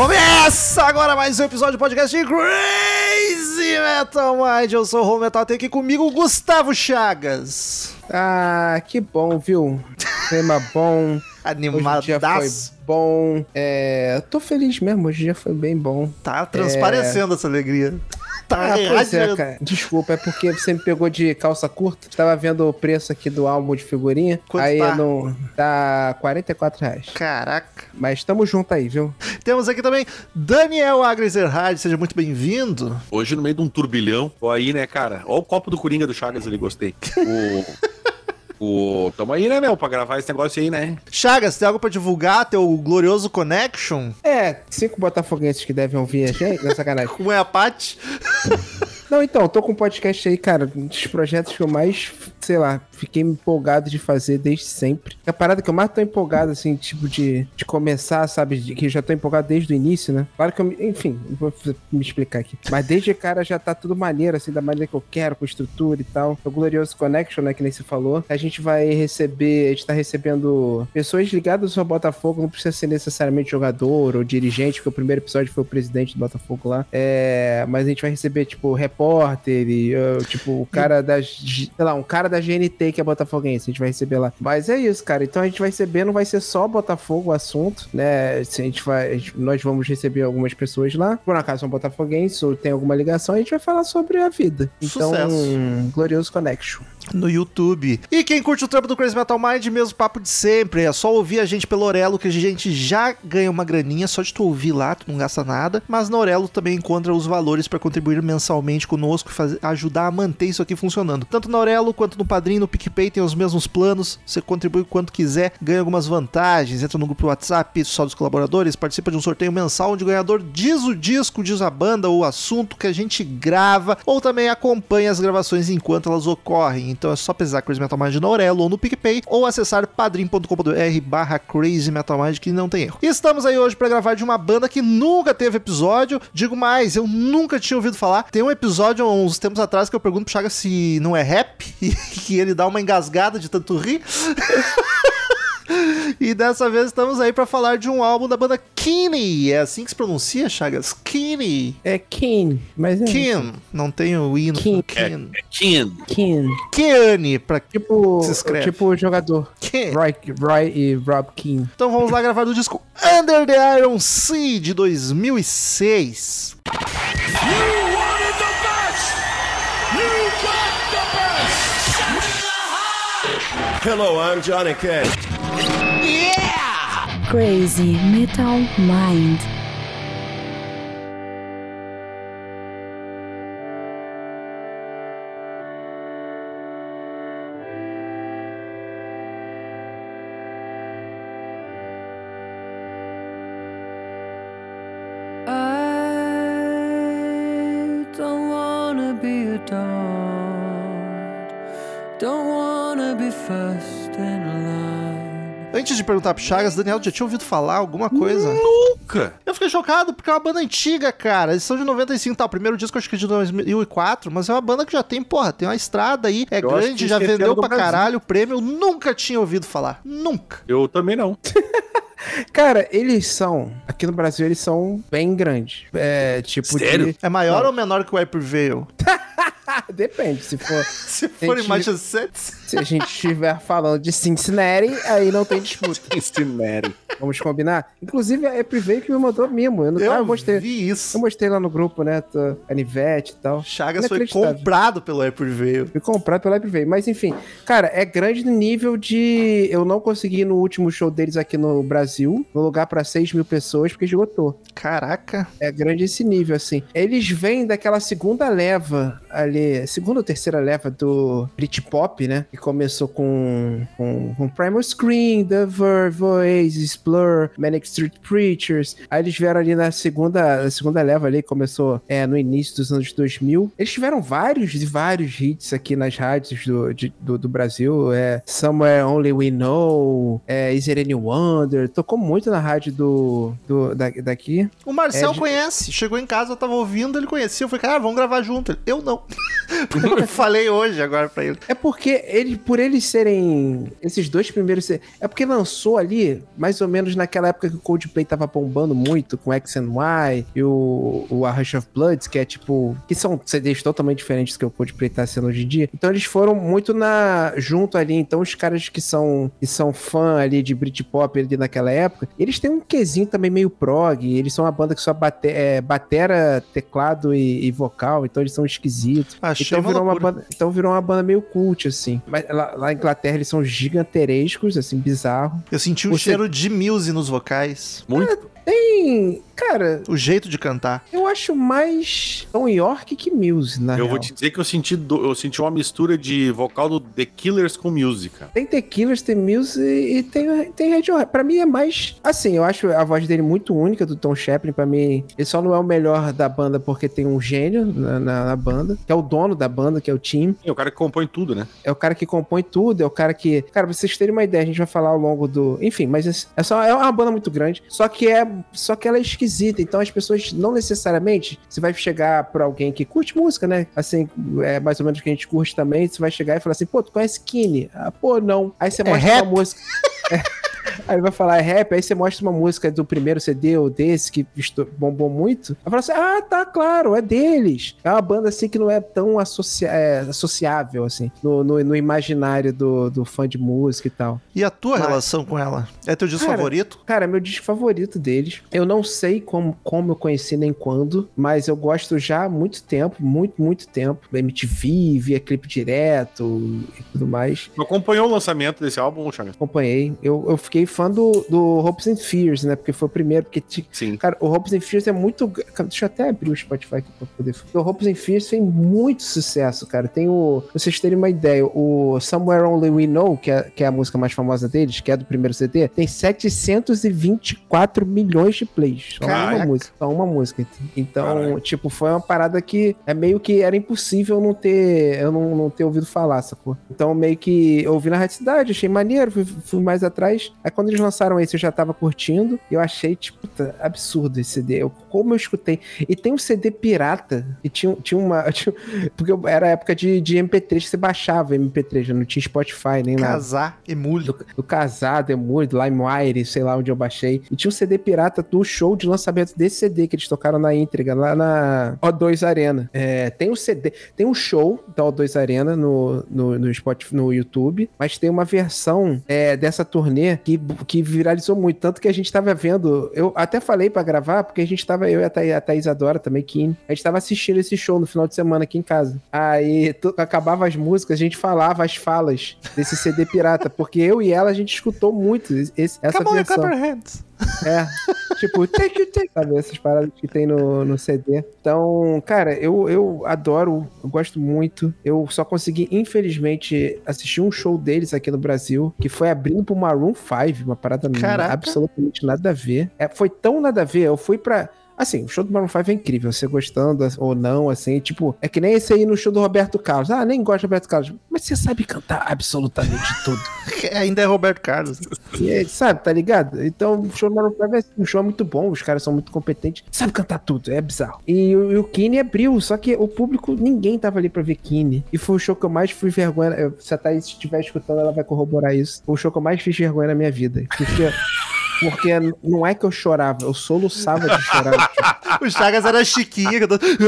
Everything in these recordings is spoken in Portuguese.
Começa agora mais um episódio do podcast de Crazy Metal Mind. Eu sou o Home Metal, tem aqui comigo o Gustavo Chagas. Ah, que bom, viu? Tema bom. Hoje o dia foi Animadaço. bom. É, tô feliz mesmo, hoje dia foi bem bom. Tá transparecendo essa alegria. Tá Ah, pois é, cara. Desculpa, é porque você me pegou de calça curta. Tava vendo o preço aqui do álbum de figurinha. Quanto aí tá? eu não. Tá 44 reais. Caraca. Mas tamo junto aí, viu? Temos aqui também Daniel Agreserhard, seja muito bem-vindo. Hoje, no meio de um turbilhão, tô aí, né, cara? Ó o copo do Coringa do Chagas ali, gostei. O. o... Tamo aí, né, meu, pra gravar esse negócio aí, né? Chagas, tem algo pra divulgar? Teu glorioso Connection? É, cinco botafoguenses que devem ouvir a gente. Não é sacanagem. Como é a Paty? Não, então, tô com um podcast aí, cara, um dos projetos que eu mais, sei lá, fiquei empolgado de fazer desde sempre. A parada que eu mais tô empolgado, assim, tipo, de, de começar, sabe, de, que já tô empolgado desde o início, né? Claro que eu, enfim, vou me explicar aqui. Mas desde cara já tá tudo maneiro, assim, da maneira que eu quero, com estrutura e tal. O Glorioso Connection, né, que nem você falou. A gente vai receber, a gente tá recebendo pessoas ligadas ao Botafogo, não precisa ser necessariamente jogador ou dirigente, porque o primeiro episódio foi o presidente do Botafogo lá. É, mas a gente vai receber, tipo, repórter e, uh, tipo, o cara da, G- sei lá, um cara da GNT que é botafoguense, a gente vai receber lá. Mas é isso, cara. Então a gente vai receber, não vai ser só Botafogo o assunto, né? Se a gente vai, a gente- nós vamos receber algumas pessoas lá, por acaso são botafoguenses ou tem alguma ligação, a gente vai falar sobre a vida. Então, Sucesso. Glorioso Connection. No YouTube. E quem curte o trampo do Crazy Metal Mind, mesmo papo de sempre. É só ouvir a gente pelo Orelo, que a gente já ganha uma graninha, só de tu ouvir lá, tu não gasta nada. Mas no Orelo também encontra os valores para contribuir mensalmente conosco e ajudar a manter isso aqui funcionando. Tanto no Orelo quanto no Padrinho, no PicPay tem os mesmos planos. Você contribui quanto quiser, ganha algumas vantagens, entra no grupo WhatsApp só dos colaboradores, participa de um sorteio mensal onde o ganhador diz o disco, diz a banda ou o assunto que a gente grava, ou também acompanha as gravações enquanto elas ocorrem. Então é só pesquisar Crazy Metal Mind no Aurelo ou no PicPay, ou acessar padrim.com.br barra Crazy Metal Mind, que não tem erro. E estamos aí hoje para gravar de uma banda que nunca teve episódio. Digo mais, eu nunca tinha ouvido falar. Tem um episódio uns tempos atrás que eu pergunto pro Chaga se não é rap, e que ele dá uma engasgada de tanto rir. E dessa vez estamos aí para falar de um álbum da banda Kinney. É assim que se pronuncia, Chagas? Kinney. É Keen, mas é. Kim. Não tem o i no Kim. Kim. Kin. Keen. Keane, pra Tipo, Se escreve. tipo o jogador. Kim. Roy, Roy e Rob Keen. Então vamos lá gravar do disco Under the Iron Sea de 2006. Hello, I'm Johnny Cash. Crazy Metal Mind. Perguntar pro Chagas, Daniel, já tinha ouvido falar alguma coisa? Nunca. Eu fiquei chocado porque é uma banda antiga, cara. Eles são de 95, tá? O primeiro disco acho que é de 2004, mas é uma banda que já tem, porra, tem uma estrada aí, é Eu grande, já vendeu pra Brasil. caralho o prêmio. Eu nunca tinha ouvido falar. Nunca. Eu também não. Cara, eles são. Aqui no Brasil, eles são bem grandes. É, tipo Sério? de. É maior ou menor que o Hyper Veil? Depende. Se for. Se for em Massachusetts. Se a gente estiver falando de Cincinnati, aí não tem disputa. Cincinnati. Vamos combinar? Inclusive, a Eprivei que me mandou mimo. Eu, não, Eu ah, eu mostrei. vi isso. Eu mostrei lá no grupo, né? Canivete e tal. Chagas foi comprado pelo Hyper Veil. Fui comprar pela Eprivei. Mas enfim, cara, é grande no nível de. Eu não consegui ir no último show deles aqui no Brasil, no lugar pra 6 mil pessoas, porque esgotou. Caraca. É grande esse nível, assim. Eles vêm daquela segunda leva ali, segunda ou terceira leva do Britpop, né? Que começou com, com, com Primal Scream, The Verve, Oasis, Blur, Manic Street Preachers. Aí eles vieram ali na segunda, na segunda leva ali, começou é, no início dos anos 2000. Eles tiveram vários e vários hits aqui nas rádios do, de- do, do Brasil. É, Somewhere Only We Know, é, Is It Any Wonder. Tocou muito na rádio do, do, da, daqui. O Marcel É conhece. Chegou em casa, eu tava ouvindo, ele conhecia. Eu falei, cara, vamos gravar junto. Ele, eu não. Eu falei hoje agora pra ele. É porque ele, por eles serem esses dois primeiros. ser- É porque lançou ali, mais ou menos naquela época que o Coldplay tava bombando muito com X and Y e o, o A Rush of Bloods, que é tipo. que são CDs totalmente diferentes do que o Coldplay tá sendo hoje em dia. Então eles foram muito na. junto ali. Então os caras que são, que são fã ali de Britpop ali naquela época, eles têm um quesinho também meio prog. Eles são uma banda que só bate, é, batera, teclado e, e vocal, então eles são esquisitos. Achei Então uma virou, uma banda, então virou uma banda meio cult, assim. Mas lá, lá na Inglaterra eles são giganterescos, assim, bizarro. Eu senti um Você- cheiro de Muse nos vocais. Muito. Tem. Cara, O jeito de cantar. eu acho mais Tom York que Muse, na Eu real. vou te dizer que eu senti, do- eu senti uma mistura de vocal do The Killers com música. Tem The Killers, tem Muse e, tem, tem Radiohead. Pra mim é mais... Assim, eu acho a voz dele muito única, do Tom Shepard. Pra mim, ele só não é o melhor da banda porque tem um gênio na, na- na banda, que é o dono da banda, que é o Tim. É o cara que compõe tudo, né? É o cara que compõe tudo, é o cara que. Cara, pra vocês terem uma ideia, a gente vai falar ao longo do. Enfim, mas esse- é só é uma banda muito grande. Só que é. Só que ela é esquisita. Então as pessoas não necessariamente. Você vai chegar pra alguém que curte música, né? Assim, é mais ou menos o que a gente curte também. Você vai chegar e falar assim, pô, tu conhece Kine? Ah, pô, não. Aí você É mostra rap? uma música. É. Aí ele vai falar, é rap, aí você mostra uma música do primeiro CD ou desse que bombou muito. Aí fala assim, ah, tá, claro, é deles. É uma banda assim que não é tão associa é, associável, assim, no, no, no imaginário do, do fã de música e tal. E a tua Mas- relação com ela? É teu disco Cara, favorito? Cara, é meu disco favorito deles. Eu não sei como, como eu conheci nem quando, mas eu gosto já há muito tempo, muito, muito tempo. MTV, via clipe direto e tudo mais. Tu acompanhou o lançamento desse álbum, Chagas? Acompanhei. Eu, eu fiquei fã do, do Hopes and Fears, né? Porque foi o primeiro, porque Sim. Cara, o Hopes and Fears é muito. Deixa eu até abrir o Spotify aqui pra poder. O Hopes and Fears fez muito sucesso, cara. Tem o. Pra vocês terem uma ideia, o Somewhere Only We Know, que é, que é a música mais famosa deles, que é do primeiro CD, tem 724 milhões de plays. Só Caraca. uma música. Só uma música. Então, tipo, foi uma parada que é meio que era impossível não ter. Eu não, não ter ouvido falar, sacou? Então, meio que eu ouvi na Rádio Cidade, achei maneiro, fui, fui mais atrás. Aí quando eles lançaram esse, eu já tava curtindo. E eu achei, tipo, puta, absurdo esse CD. Eu, como eu escutei. E tem um CD pirata. E tinha, tinha uma. tinha- porque eu- era a época de, de MP3 que você baixava MP3, já não tinha Spotify nem nada. Casar e mulho. Do, do Casado, Emule, do LimeWire, sei lá onde eu baixei. E tinha um CD pirata do show de lançamento desse CD que eles tocaram na Intriga, lá na O2 Arena. É, tem um CD, tem um show da O2 Arena no, no, no, Spotify, no YouTube, mas tem uma versão é, dessa turnê que, que viralizou muito. Tanto que a gente tava vendo, eu até falei pra gravar, porque a gente tava, eu e a Thaís, a Thaís Adora também, Kim, a gente tava assistindo esse show no final de semana aqui em casa. Aí acabava as músicas, a gente falava as falas desse CD pirata, porque eu e ela a gente escutou muito esse, essa Come on, versão. your hands. É, tipo, take you take, sabe? Essas paradas que tem no, no CD. Então, cara, eu, eu adoro, eu gosto muito. Eu só consegui, infelizmente, assistir um show deles aqui no Brasil, que foi abrindo pro Maroon 5, uma parada Caraca. absolutamente nada a ver. É, foi tão nada a ver, eu fui pra. Assim, o show do Maroon 5 é incrível, você gostando ou não, assim, tipo, é que nem esse aí no show do Roberto Carlos. Ah, nem gosto do Roberto Carlos, mas você sabe cantar absolutamente tudo. Ainda é Roberto Carlos. Aí, sabe, tá ligado? Então, o show do Maroon 5 é um show muito bom, os caras são muito competentes, sabe cantar tudo, é bizarro. E, o- e o Kine abriu, só que o público, ninguém tava ali pra ver Kine. E foi o show que eu mais fui vergonha. Se a Thaís estiver escutando, ela vai corroborar isso. Foi o show que eu mais fiz vergonha na minha vida. Porque, porque não é que eu chorava, eu soluçava de chorar. O Chagas era chiquinha. cantando-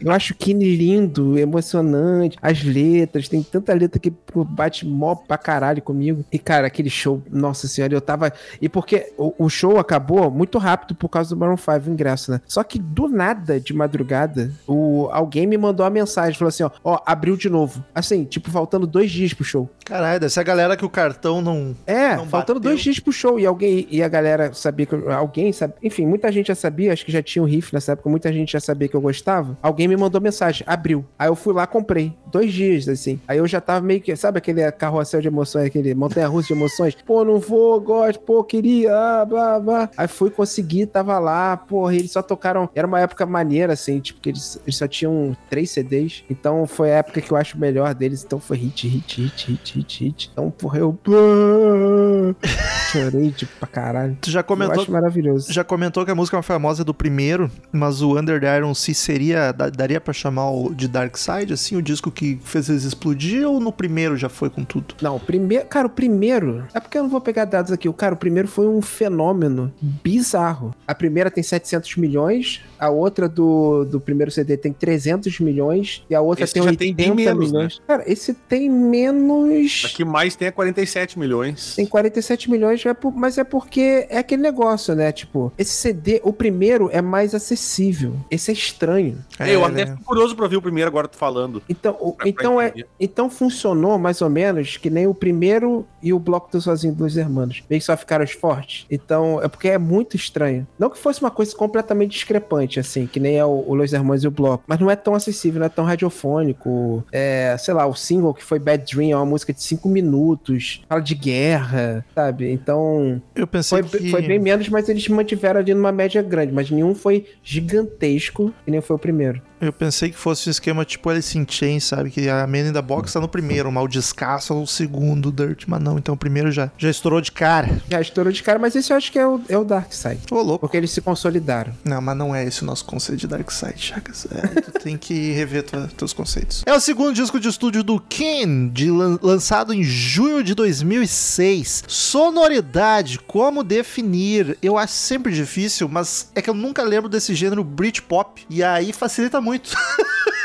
Eu acho Kine lindo, emocionante, as letras, tem tanta letra que bate mó pra caralho comigo. E, cara, aquele show, nossa senhora, eu tava. E porque o, o show acabou muito rápido por causa do Maroon 5 o ingresso, né? Só que do nada, de madrugada, o, alguém me mandou uma mensagem, falou assim: ó, ó, abriu de novo. Assim, tipo, faltando dois dias pro show. Caralho, deve ser a galera que o cartão não. É, Não faltando bateu. dois dias pro show. E alguém, e a galera sabia que eu, alguém sabe, enfim, muita gente já sabia, acho que já tinha um riff nessa época, muita gente já sabia que eu gostava. Alguém me mandou mensagem, abriu. Aí eu fui lá, comprei. dois dias, assim. Aí eu já tava meio que, sabe aquele carrossel de emoções, aquele montanha-russa de emoções? Pô, não vou, gosto, pô, queria, ah, blá, blá. Aí fui conseguir, tava lá, porra, eles só tocaram. Era uma época maneira, assim, tipo, que eles, eles só tinham três CDs. Então foi a época que eu acho melhor deles. Então foi hit, hit, hit, hit, hit, hit. Então, porra, eu. Chorei, tipo, pra caralho. Tu já Eu comentou, acho maravilhoso. já comentou que a música famosa é do primeiro, mas o Under the Iron Sea seria. da- daria pra chamar o de Dark Side, assim, o disco que fez eles explodir, ou no primeiro já foi com tudo? Não, o primeiro. Cara, o primeiro. É porque eu não vou pegar dados aqui. O cara, o primeiro foi um fenômeno bizarro. A primeira tem 700 milhões, a outra do, do primeiro CD tem 300 milhões e a outra Esse tem já 80 tem bem menos, milhões. Cara, esse tem menos. A que mais tem é 47 milhões. Tem 47 milhões, é mas é porque é aquele negócio, né? Tipo, esse CD, o primeiro é mais acessível. Esse é estranho. É, eu É, até né? fico curioso pra ouvir o primeiro agora tu falando. Então, o- Pra- pra então, é, então funcionou mais ou menos que nem o primeiro e o bloco do Sozinho dos Hermanos. Meio que só ficaram os fortes. Então, é porque é muito estranho. Não que fosse uma coisa completamente discrepante, assim, que nem é o, o Los Hermanos e o bloco. Mas não é tão acessível, não é tão radiofônico. É, sei lá, o single que foi Bad Dream é uma música de cinco minutos. Fala de guerra, sabe? Então, Eu pensei foi, que. foi bem menos, mas eles mantiveram ali numa média grande. Mas nenhum foi gigantesco, que nem foi o primeiro. Eu pensei que fosse um esquema tipo Alice in Chains, sabe? Que a Man in the Box tá no primeiro, o Mal Descasso é o segundo, Dirt, mas não, então o primeiro já, já estourou de cara. Já estourou de cara, mas esse eu acho que é o, é o Dark Side. Ô, louco. Porque eles se consolidaram. Não, mas não é esse o nosso conceito de Dark Side, Chagas. É, tu tem que rever tua, teus conceitos. É o segundo disco de estúdio do Ken, de lan- lançado em junho de 2006. Sonoridade, como definir? Eu acho sempre difícil, mas é que eu nunca lembro desse gênero Britpop. E aí facilita muito muito.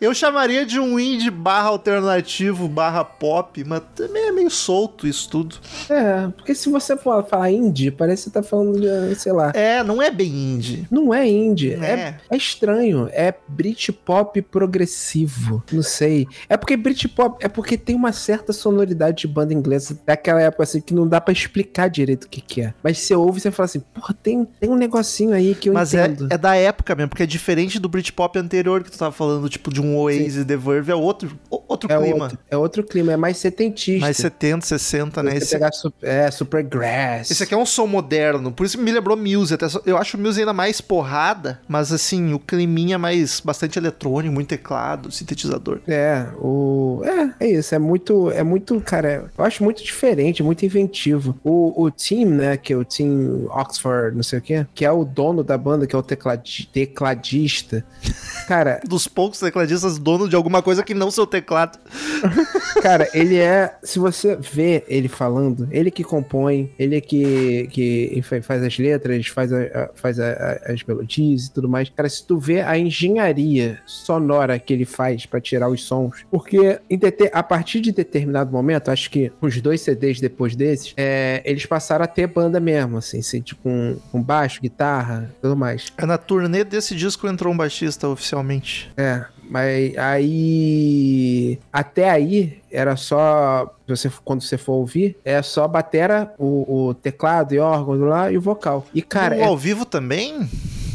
Eu chamaria de um indie barra alternativo barra pop, mas também é meio solto isso tudo. É, porque se você for falar indie, parece que você tá falando de, sei lá. É, não é bem indie. Não é indie, É. é, é estranho, é Britpop progressivo, não sei. É porque Britpop, é porque tem uma certa sonoridade de banda inglesa daquela época assim que não dá pra explicar direito o que que é. Mas você ouve e você fala assim, porra, tem, tem um negocinho aí que eu Mas é, entendo. é da época mesmo, porque é diferente do Britpop anterior que tu tava falando, tipo, de um Oasis, The Verve, é outro, outro É clima. outro, é outro clima, é mais setentista. Mais 70, 60, né? Você Esse, pegar su- é, Supergrass. esse aqui é um som moderno, por isso me lembrou Muse. Até, eu acho o Muse ainda mais porrada, mas assim, o climinha mais bastante eletrônico, muito teclado, sintetizador. É, o. É, é isso. É muito. É muito, cara. Eu acho muito diferente, muito inventivo. O, o Team, né? Que é o Team Oxford, não sei o quê, que é o dono da banda, que é o tecladi- tecladista. Cara, Dos poucos tecladistas dono de alguma coisa que não seu teclado. cara, ele é. Se você vê ele falando, ele que compõe, ele que, que fa- faz as letras, faz, a- faz a- as melodias e tudo mais. Cara, se tu vê a engenharia sonora que ele faz pra tirar os sons, porque a partir de determinado momento, acho que uns dois CDs depois desses, é, eles passaram a ter banda mesmo, assim, assim tipo com, com baixo, guitarra, tudo mais. É na turnê desse disco entrou um baixista oficialmente. É, mas aí. Até aí era só. Você, quando você for ouvir, é só batera, o, o teclado e órgão lá e o vocal. E, cara, No é, ao vivo também?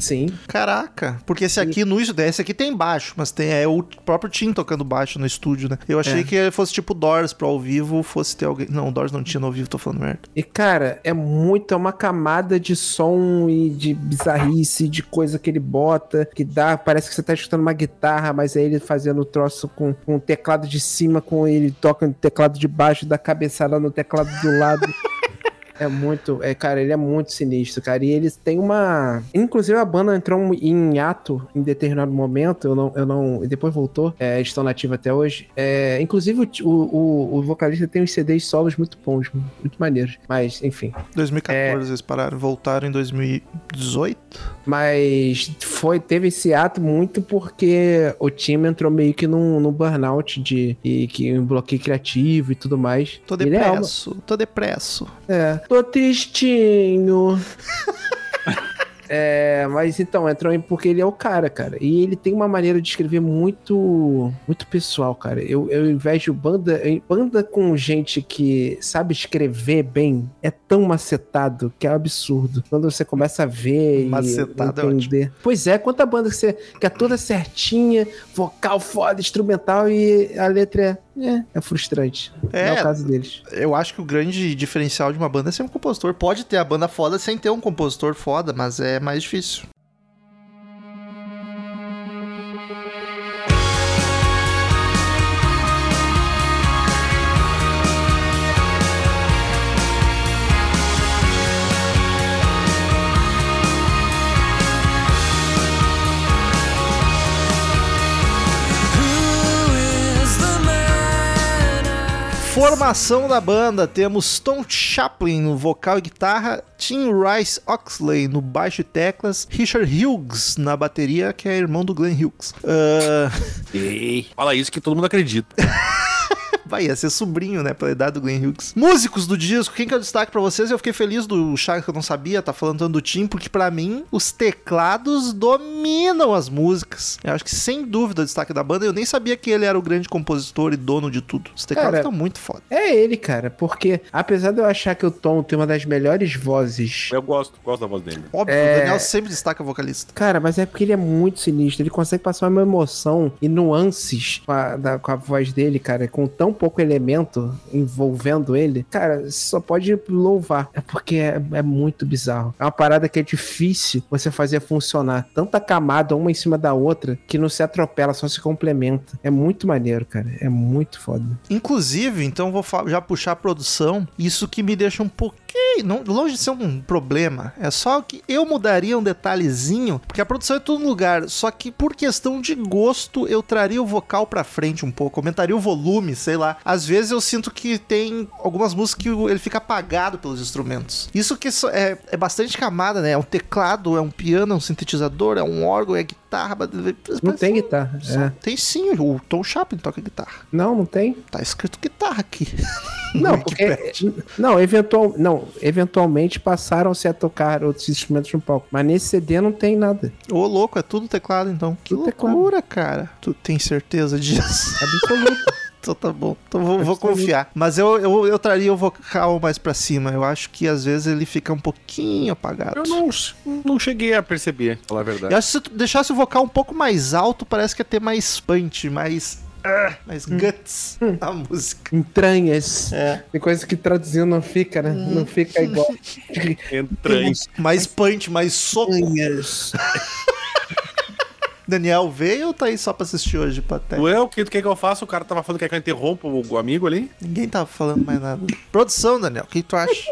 Sim. Caraca, porque esse aqui no esse aqui tem baixo, mas tem é o próprio Tim tocando baixo no estúdio, né? Eu achei É. que fosse tipo Doors pro ao vivo, fosse ter alguém. Não, Doors não tinha no ao vivo, tô falando merda. E, cara, é muito, é uma camada de som e de bizarrice, de coisa que ele bota, que dá, parece que você tá escutando uma guitarra, mas é ele fazendo o troço com, com o teclado de cima, com ele toca no teclado de baixo, dá cabeçada no teclado do lado. É muito, é, cara, ele é muito sinistro, cara. E eles têm uma. Inclusive, a banda entrou em ato em determinado momento. Eu não. Eu não e depois voltou. É, estão nativos até hoje. É, inclusive, o, o, o vocalista tem uns CDs solos muito bons, muito maneiros. Mas, enfim. 2014 eles pararam, voltaram em 2018. Mas foi, teve esse ato muito porque o time entrou meio que num, num burnout de e que um bloqueio criativo e tudo mais. Tô é depresso, tô depresso. É. Tô tristinho. É, mas então, entrou em porque ele é o cara, cara. E ele tem uma maneira de escrever muito muito pessoal, cara. Eu, eu invejo banda, banda com gente que sabe escrever bem, é tão macetado que é um absurdo. Quando você começa a ver Macetado é e entender. Pois é, quanta banda que, você, que é toda certinha, vocal foda, instrumental e a letra é, é, é frustrante. É. É o caso deles. Eu acho que o grande diferencial de uma banda é ser um compositor. Pode ter a banda foda sem ter um compositor foda, mas é mais difícil. Formação da banda, temos Tom Chaplin no vocal e guitarra, Tim Rice Oxley no baixo e teclas, Richard Hughes na bateria, que é irmão do Glenn Hughes. Ah, Ei, fala isso que todo mundo acredita. vai, ia ser sobrinho, né, pela idade do Glenn Hughes. Músicos do disco, quem que eu destaque pra vocês? Eu fiquei feliz do Chagas que eu não sabia, tá falando tanto do Tim, porque pra mim os teclados dominam as músicas. Eu acho que sem dúvida o destaque da banda, eu nem sabia que ele era o grande compositor e dono de tudo. Os teclados estão muito foda. É ele, cara, porque apesar de eu achar que o Tom tem uma das melhores vozes Eu gosto, gosto da voz dele. Óbvio, É. o Daniel sempre destaca vocalista. Cara, mas é porque ele é muito sinistro. Ele consegue passar uma emoção e nuances com a, da- com a voz dele, cara, com tão pouco elemento envolvendo ele. Cara, só pode louvar. É porque é, é muito bizarro. É uma parada que é difícil você fazer funcionar. Tanta camada uma em cima da outra que não se atropela, só se complementa. É muito maneiro, cara. É muito foda. Inclusive, então vou já puxar a produção. Isso que me deixa um pouquinho. Não, longe de ser um problema. É só que eu mudaria um detalhezinho. Porque a produção é tudo no lugar. Só que por questão de gosto, eu traria o vocal pra frente um pouco. Aumentaria o volume, sei lá. Às vezes eu sinto que tem algumas músicas que ele fica apagado pelos instrumentos. Isso que é, é bastante camada, né? É um teclado, é um piano, é um sintetizador, é um órgão, é guitarra. Não tem guitarra. É. Tem sim, o Tom Chaplin toca guitarra. Não, não tem. Tá escrito guitarra aqui. Não, porque. Não, eventual, não, eventualmente passaram-se a tocar outros instrumentos no palco. Mas nesse CD não tem nada. Ô, louco, é tudo teclado então. Que Tudo teclado. loucura, cara. Tu tem certeza disso? Absoluto. então tá bom. Então vou, vou confiar. Mas eu, eu, eu traria o vocal mais pra cima. Eu acho que às vezes ele fica um pouquinho apagado. Eu não, não cheguei a perceber, pra falar a verdade. Eu acho que se tu deixasse o vocal um pouco mais alto, parece que ia ter mais punch, mais. Mais guts na música. Entranhas. É. Tem coisa que traduzindo não fica, né? Não fica igual. Entranho. Mais punch, mais soco. Entranhas. Daniel veio ou tá aí só pra assistir hoje, Paté? Ué, o que tu quer que eu faça? O cara tava falando que quer que eu interrompa o, o amigo ali. Ninguém tava falando mais nada. Produção, Daniel, o que tu acha?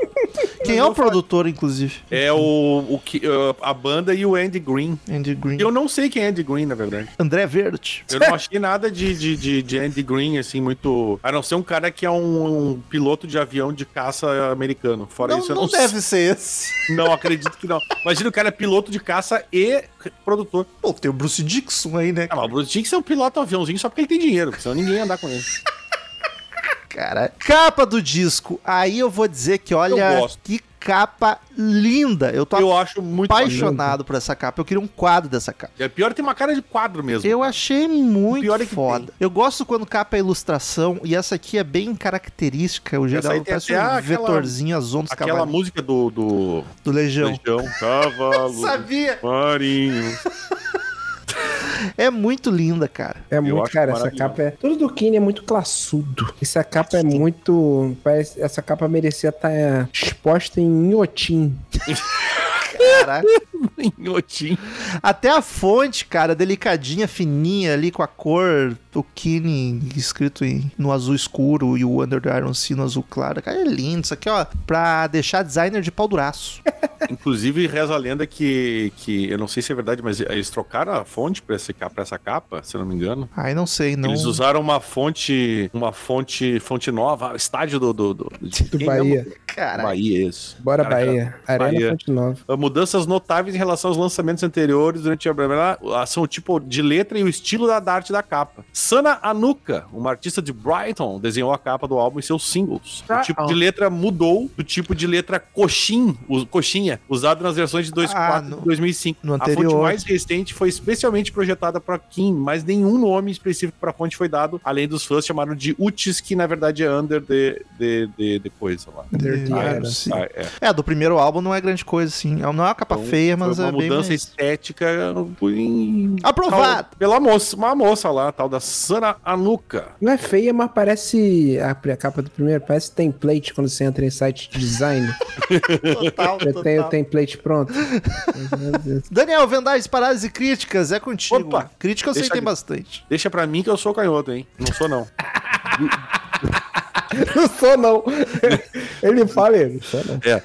Quem é o produtor, inclusive? É o, o que, uh, a banda e o Andy Green. Andy Green. Eu não sei quem é Andy Green, na verdade. André Verde. Eu não achei nada de, de, de, de Andy Green, assim, muito. A não ser um cara que é um, um piloto de avião de caça americano. Fora Não, isso, eu não não, deve ser esse. Não, acredito que não. Imagina o cara é piloto de caça e produtor. Pô, tem o Bruce Dixon aí, né? Ah, mas o Bruce Dixon é um piloto aviãozinho só porque ele tem dinheiro, senão ninguém ia andar com ele. Cara. Capa do disco. Aí eu vou dizer que, olha, que capa linda. Eu tô Eu acho muito apaixonado por essa capa. Eu queria um quadro dessa capa. É pior tem uma cara de quadro mesmo. Eu achei muito pior é foda. tem. Eu gosto quando capa é ilustração, e essa aqui é bem característica. O geral parece um aquela- vetorzinho, as ondas Aquela música do, do do Legião. Legião, Cavalo, Sabia! Marinho. É muito linda, cara. É muito, acho cara, essa capa é. Tudo do Kine é muito classudo. Essa capa é muito. Parece, essa capa merecia estar exposta em Inhotim. Caraca. Até a fonte, cara, delicadinha, fininha ali com a cor do Kine escrito em, no azul escuro e o Under the Iron Sea no azul claro. Cara, é lindo. Isso aqui, ó, pra deixar designer de pau duraço. Inclusive, reza a lenda que, que, eu não sei se é verdade, mas eles trocaram a fonte pra, esse, pra essa capa, se eu não me engano. Ai, não sei, não. Eles usaram uma fonte, uma fonte, fonte nova, estádio do... Do, do, de Do Bahia. Cara, Bahia, isso. Bora, Cara, Bahia. Arena Bahia. Fonte Nova. Mudanças notáveis em relação aos lançamentos anteriores durante a blá, são o tipo de letra e o estilo da, da arte da capa. Sana Anuka, uma artista de Brighton, desenhou a capa do álbum e seus singles. O Ah, tipo ó. de letra mudou do tipo de letra coxim, o- coxinha usado nas versões de 2.4 Ah, e no- 2005. no a fonte anterior. mais recente foi especialmente projetada para Kim, mas nenhum nome específico para a fonte foi dado, além dos fãs chamaram de Utis, que na verdade é under de, de, de, de coisa lá. Under the Ah, Era. sim. ah, é. É, do primeiro álbum não é grande coisa, assim. Não é uma capa Então, feia, mas foi uma é bem mudança mais- estética em- Aprovado! pela moça, uma moça lá, a tal da Sana Anuka. Não é feia, mas parece. A, a capa do primeiro parece template quando você entra em site de design. Total, Já tem o total. template pronto. Meu Deus. Daniel, vendagens, paradas e críticas, é contigo. Opa! Crítica eu sei que tem bastante. Deixa pra mim que eu sou canhoto, hein? Não sou não. Não sou, não. Ele fala, ele. Sou, não. É,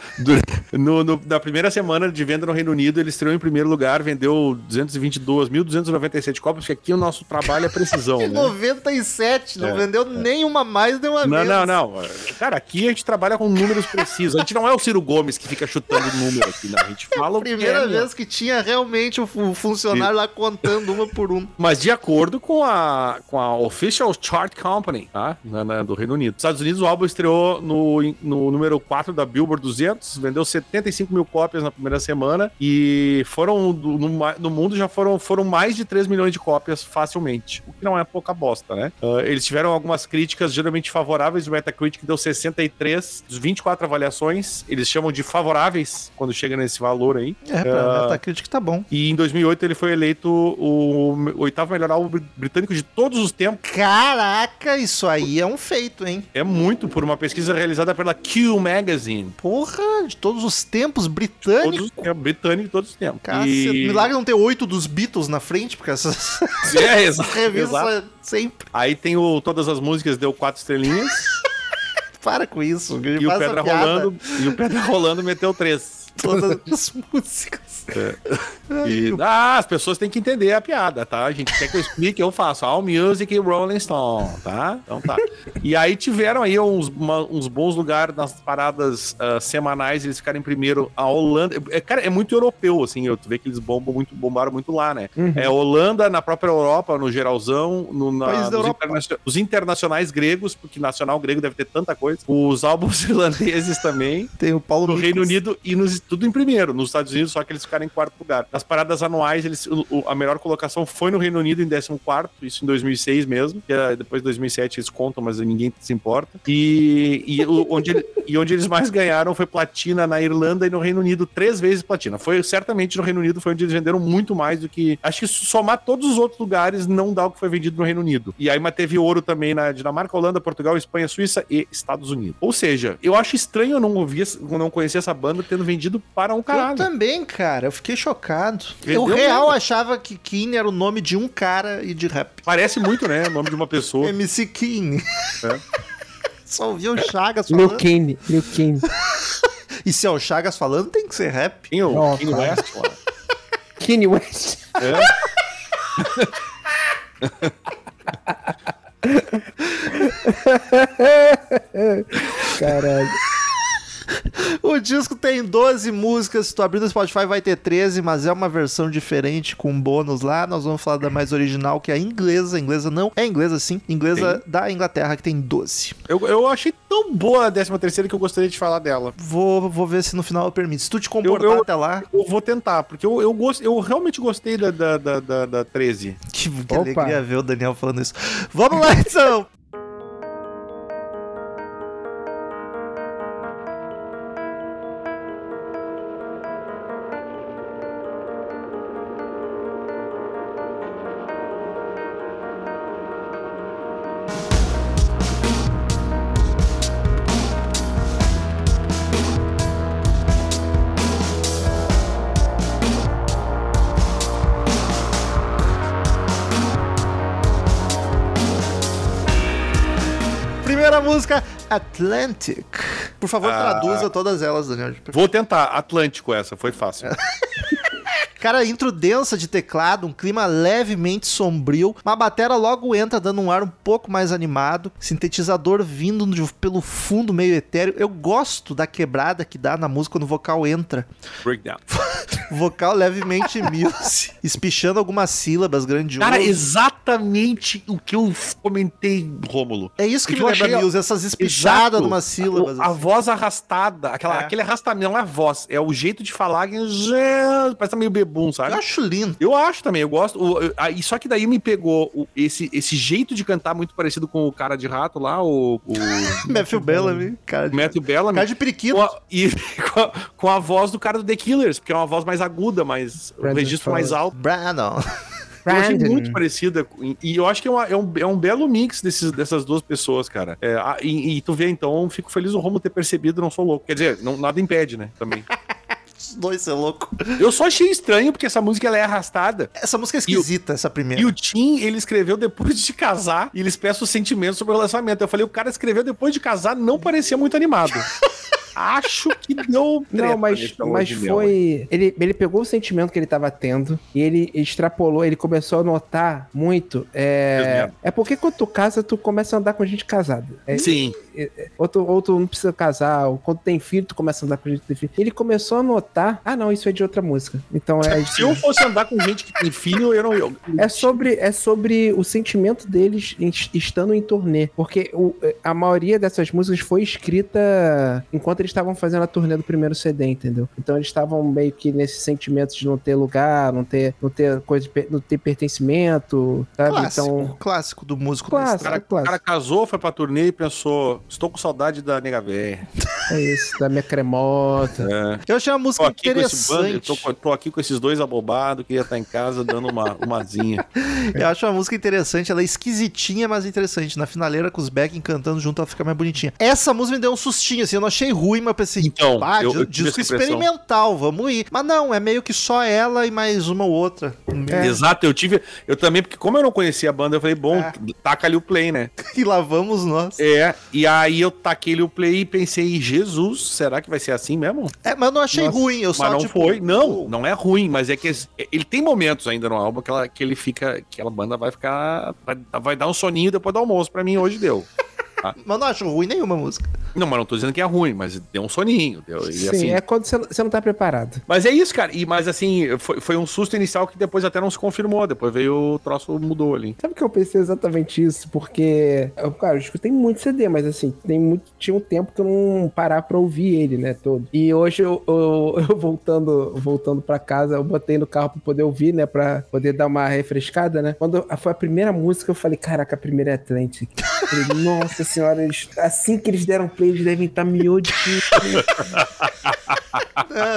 no, no- na primeira semana de venda no Reino Unido, ele estreou em primeiro lugar, vendeu 222.297 cópias, porque aqui o nosso trabalho é precisão, né? 97, não É, vendeu nenhuma mais, nem uma Não, menos. não, não. Cara, aqui a gente trabalha com números precisos. A gente não é o Ciro Gomes que fica chutando número aqui, não. A gente fala o que Primeira é, né? vez que tinha realmente o fu- funcionário lá contando uma por uma. Mas de acordo com a, com a Official Chart Company, tá? Na, na- do Reino Unido. Nos Estados Unidos, o álbum estreou no, no número 4 da Billboard 200, vendeu 75 mil cópias na primeira semana e foram, no, no mundo já foram, foram mais de 3 milhões de cópias facilmente, o que não é pouca bosta, né? Ah, eles tiveram algumas críticas geralmente favoráveis, o Metacritic deu 63 dos 24 avaliações, eles chamam de favoráveis quando chega nesse valor aí. É, pra Ah. Metacritic tá bom. E em 2008 ele foi eleito o oitavo melhor álbum br- britânico de todos os tempos. Caraca, isso aí é um feito, hein? É muito por uma pesquisa realizada pela Q Magazine. Porra, de todos os tempos, Todos britânico. os tempos, britânico de todos os tempos. Caceta, E- Milagre não ter oito dos Beatles na frente, porque essas É, revistas é sempre. Aí tem o Todas as Músicas, deu quatro estrelinhas. Para com isso. e, o Pedra piada. rolando, e o Pedra Rolando meteu três. Todas as músicas. E, ah, as pessoas têm que entender a piada, tá? A gente quer que eu explique, eu faço. All Music e Rolling Stone, tá? Então tá. E aí tiveram aí uns, uma- uns bons lugares nas paradas ah, semanais, eles ficaram em primeiro. A Holanda. É, cara, é muito europeu, assim. Eu, tu vê que eles bombam muito, bombaram muito lá, né? É Holanda, na própria Europa, no geralzão, no, na, País da nos, Europa. internacio- os internacionais gregos, porque nacional grego deve ter tanta coisa. Os álbuns irlandeses também Tem o Paulo no. Reino Unido e nos, tudo em primeiro. Nos Estados Unidos, só que eles ficaram em quarto lugar. Nas paradas anuais, eles, o- o- a melhor colocação foi no Reino Unido em 14, isso em 2006 mesmo. Que é, depois de 2007 eles contam, mas ninguém se importa. E, e, o- onde, ele- e onde eles mais ganharam foi platina na Irlanda e no Reino Unido, três vezes platina. Foi certamente no Reino Unido foi onde eles venderam muito mais do que. Acho que somar todos os outros lugares não dá o que foi vendido no Reino Unido. E aí, mas teve ouro também na Dinamarca, Holanda, Portugal, Espanha, Suíça e Estados Unidos. Ou seja, eu acho estranho eu não ouvir, não conhecer essa banda tendo vendido para um Eu caralho. também, cara. Eu fiquei chocado. Vendeu eu real mesmo. achava que Kine era o nome de um cara e de rap. Parece muito, né? O nome de uma pessoa. MC Kine. É. Só ouviu o Chagas falando. Kane, Liu Kane. E se é o Chagas falando, tem que ser rap. Tem o Não, Kanye cara. West lá. Kanye West. É. Caralho. O disco tem 12 músicas. Se tu abrir no Spotify vai ter 13, mas é uma versão diferente com bônus lá. Nós vamos falar da mais original, que é a inglesa. A inglesa não é inglesa, sim. Inglesa da Inglaterra, que tem 12. Eu, eu achei tão boa a 13 terceira que eu gostaria de falar dela. Vou, vou ver se no final eu permito. Se tu te comportar Eu- eu- até lá, Eu vou tentar, porque eu, eu, gost, eu realmente gostei da, da, da, da, da 13. que, que alegria ver o Daniel falando isso. Vamos lá, então! Atlantic. Por favor, Ah. traduza todas elas, Daniel. Vou tentar. Atlântico essa, foi fácil. Cara, intro densa de teclado, um clima levemente sombrio, uma batera logo entra dando um ar um pouco mais animado, sintetizador vindo de- pelo fundo meio etéreo. Eu gosto da quebrada que dá na música quando o vocal entra. Breakdown. Vocal levemente Muse, espichando algumas sílabas grandiosas. Cara, exatamente o que eu comentei, Rômulo. é isso que eu me lembra achei- essas espichadas Exato. numas sílabas. A assim. voz arrastada, aquela, É. aquele arrastamento, não é a voz, é o jeito de falar que parece tá meio sabe? Eu acho lindo. Eu acho também, eu gosto. O, eu- aí, só que daí me pegou o- esse, esse jeito de cantar muito parecido com o cara de rato lá, o, o Matthew Bellamy, cara de, Matthew Bellamy. cara de periquito. Com a, e com a, com a voz do cara do The Killers, porque é uma voz mais aguda, mais, um Brandon registro mais alto. Brandon. Eu achei Brandon. muito parecida. com- E eu acho que é, uma- é um, é um belo mix desses, dessas duas pessoas, cara. É, a- e, e tu vê, então, fico feliz o Romulo ter percebido, não sou louco. Quer dizer, não- nada impede, né? Também. Os dois, você é louco. Eu só achei estranho, porque essa música ela é arrastada. Essa música é esquisita, essa primeira. E o Tim, ele escreveu depois de casar e ele expressa os sentimentos sobre o relacionamento. Eu falei, o cara escreveu depois de casar, não parecia muito animado. Acho que deu. treta Não, mas, mas foi. Ele, ele pegou o sentimento que ele tava tendo e ele extrapolou, ele começou a notar muito. É, é porque quando tu casa, tu começa a andar com gente casada. É, Sim. ou, tu, ou tu não precisa casar, ou quando tem filho, tu começa a andar com gente que tem filho. Ele começou a notar, ah, não, isso é de outra música. Então é. Se eu fosse andar com gente que tem filho, eu não. Eu, É sobre, é sobre o sentimento deles estando em turnê. Porque o- a maioria dessas músicas foi escrita enquanto eles estavam fazendo a turnê do primeiro CD, entendeu? Então eles estavam meio que nesse sentimento de não ter lugar, não ter, não ter coisa, não ter pertencimento, sabe? Clássico, Então. clássico do músico Clássico. cara, claro. o cara casou, foi pra turnê e pensou: estou com saudade da nega véia. É isso, da minha cremota. É. Eu achei uma Tô música com esse bando, eu interessante. tô, tô aqui com esses dois abobados, queria estar em casa dando uma, umazinha. Eu acho uma música interessante, ela é esquisitinha, mas interessante. Na finaleira com os backing cantando junto, ela fica mais bonitinha. Essa música me deu um sustinho, assim, eu não achei ruim, mas eu pensei, Então, ah, eu- eu disco experimental, vamos ir. Mas não, é meio que só ela e mais uma ou outra. É. Exato, eu tive. Eu também, porque como eu não conhecia a banda, eu falei, bom, É. taca ali o play, né? E lá vamos nós. É, e aí eu taquei ali o play e pensei, Jesus, será que vai ser assim mesmo? É, mas eu não achei Nossa, ruim, eu só, Mas não tipo, foi. Não, não é ruim, mas é que ele tem momentos ainda no álbum que, ela, que ele fica. Que aquela banda vai ficar. Vai, vai dar um soninho depois do almoço. Pra mim, hoje deu. Mas eu não acho ruim nenhuma música. Não, mas não tô dizendo que é ruim, mas deu um soninho. Deu, e Sim, assim, é quando você, não tá preparado. Mas é isso, cara. E, mas assim, foi, foi um susto inicial que depois até não se confirmou. Depois veio o troço mudou ali. Sabe que eu pensei exatamente isso? Porque, eu, cara, eu escutei muito CD, mas assim, tem muito, tinha um tempo que eu não parar pra ouvir ele, né, todo. E hoje eu, eu, eu voltando, voltando pra casa, eu botei no carro pra poder ouvir, né, pra poder dar uma refrescada, né. Quando foi a primeira música, eu falei, caraca, a primeira é Atlantic. Falei, Nossa senhora, eles- assim que eles deram play, eles devem estar miudinhos.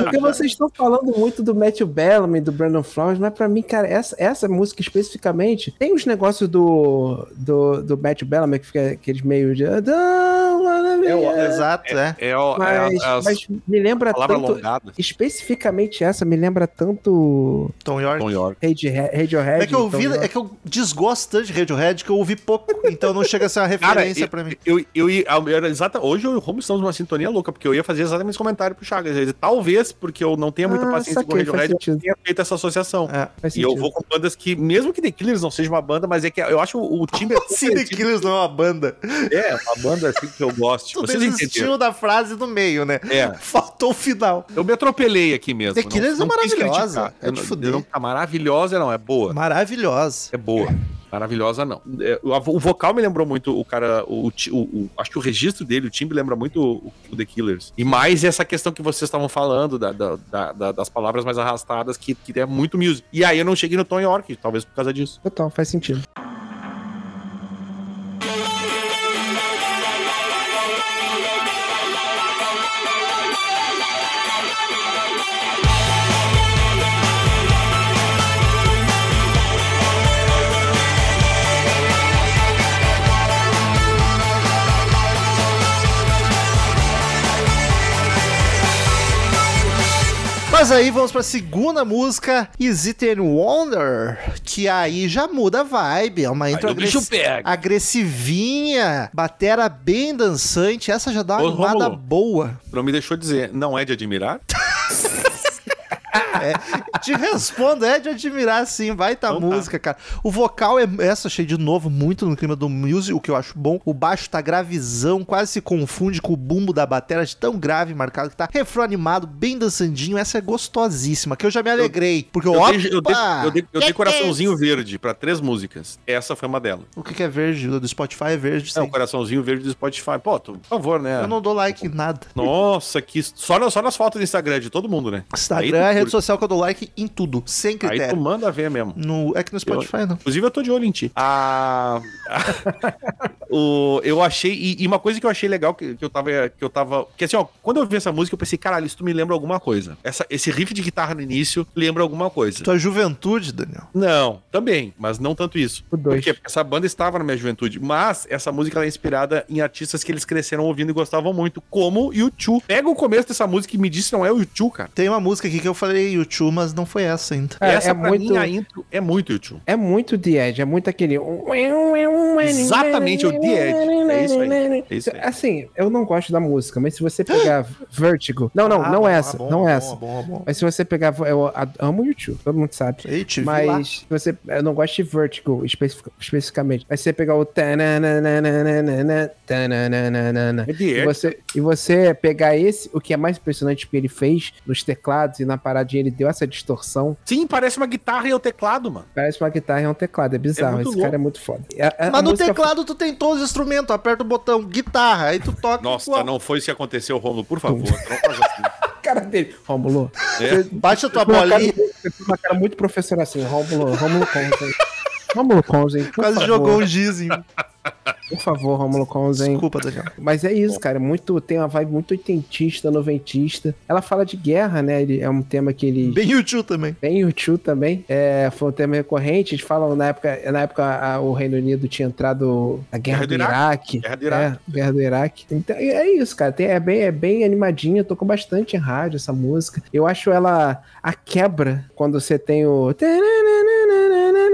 Porque vocês estão falando muito do Matthew Bellamy, do Brandon Flowers, mas pra mim, cara, essa, essa música especificamente tem os negócios do, do, do Matthew Bellamy que fica aqueles meio de. É Exato, é. É, é mas, a- as mas me lembra tanto. alongadas. Especificamente essa me lembra tanto Tom York. Tom York. Radiohead. Radiohead É que eu ouvi, é que eu desgosto tanto de Radiohead que eu ouvi pouco, então não chega a ser uma Cara, referência eu, pra mim. eu, eu, eu era exata, hoje eu e o Romulo estamos numa sintonia louca, porque eu ia fazer exatamente esse comentário pro Chagas. Ele, Talvez, porque eu não tenha muita Ah, paciência com o Radiohead, eu tenha feito essa associação. É. E eu sentido. vou com bandas que, mesmo que The Killers não seja uma banda, mas é que eu acho o, o timbre. Sim, The Killers não é uma banda. É, uma banda assim que eu gosto. Tu Vocês entenderam. desistiu da frase no meio, né? É. Faltou o final. Eu me atropelei aqui mesmo. The Killers é não quis maravilhosa, é Eu de não- fuder. eu não- a maravilhosa não, é boa. Maravilhosa. É boa. Maravilhosa não. É, o, o vocal me lembrou muito o cara. O, o- o- acho que o registro dele, o timbre, lembra muito o, o The Killers. E mais essa questão que vocês estavam falando, da- da- da- da- das palavras mais arrastadas, que, que é muito music. E aí eu não cheguei no Tom York, talvez por causa disso. Total, faz sentido. Mas aí vamos pra segunda música, Is It Any Wonder? Que aí já muda a vibe. É uma intro o bicho agressi- pega. agressivinha, batera bem dançante. Essa já dá uma Ô, animada Rômulo. boa. Não me deixou dizer, não é de admirar? É, te respondo, é de admirar sim, vai tá Então tá. música, cara. O vocal é essa, achei de novo muito no clima do music, o que eu acho bom. O baixo tá gravizão, quase se confunde com o bumbo da bateria, de tão grave marcado que tá. Refrão animado, bem dançandinho, essa é gostosíssima, que eu já me alegrei. Porque eu, Eu opa, dei, eu dei, eu dei- eu dei que coraçãozinho verde pra três músicas. Essa foi uma delas. O que que é verde? O do Spotify é verde, É, sim. o coraçãozinho verde do Spotify. Pô, tu, por favor, né? Eu não dou like em nada. Nossa, que. Só, só nas fotos do Instagram de todo mundo, né? Instagram Aí é rede social que eu dou like em tudo, sem Aí tu critério. manda ver mesmo. No, é que no Spotify não. Inclusive, eu tô de olho em ti. Ah, o, eu achei. E, e uma coisa que eu achei legal que, que eu tava. Que eu tava. Que assim, ó, quando eu vi essa música, eu pensei, caralho, isso tu me lembra alguma coisa. Essa, esse riff de guitarra no início lembra alguma coisa. Tua juventude, Daniel. Não, também, mas não tanto isso. O dois. Por quê? Porque essa banda estava na minha juventude, mas essa música ela é inspirada em artistas que eles cresceram ouvindo e gostavam muito, como o U2. Pega o começo dessa música e me diz se não é o U2, cara. Tem uma música aqui que eu falei YouTube, mas não foi essa ainda. É, essa é pra muito- mim a intro é muito U2. É muito The Edge, é muito aquele. Exatamente, o The Edge. É isso aí. É isso aí. Assim, eu não gosto da música, mas se você pegar Vertigo. Não, não, Ah, não bom, essa. ah, bom, não bom, essa. bom, bom. Mas se você pegar. Eu amo o YouTube, todo mundo sabe. Ei, te vi lá. Mas se você, eu não gosto de Vertigo especific- especificamente. Mas se você pegar o. É The E Edge. você, e você pegar esse, o que é mais impressionante que ele fez nos teclados e na paradinha, ele deu essa distorção. Sim, parece uma guitarra e o teclado, mano. Parece uma guitarra e é um teclado. É bizarro. muito esse louco. cara é muito foda. A- a- a Mas no música- teclado tu tem todos os instrumentos, aperta o botão guitarra, aí tu toca. Nossa, não foi isso que aconteceu, Romulo, por favor. Não faz assim. cara dele. Rômulo. É. Baixa tua bolinha. uma cara muito professor assim. Rômulo, Rômulo Conzen. Rômulo Conzen, Quase favor. jogou um giz em. Por favor, Rômulo Conzen. Desculpa, Daniel. Mas é isso, cara. Muito, tem uma vibe muito oitentista, noventista. Ela fala de guerra, né? Ele, é um tema que ele. Bem YouTube também. Bem útil também. É, foi um tema recorrente. Eles falam na época, na época a- o Reino Unido tinha entrado na guerra, Guerra do do Iraque. Guerra do Iraque. É, guerra do Iraque. Então, é é isso, cara. Tem- é, bem, é bem animadinha. Tocou bastante em rádio essa música. Eu acho ela a quebra quando você tem o.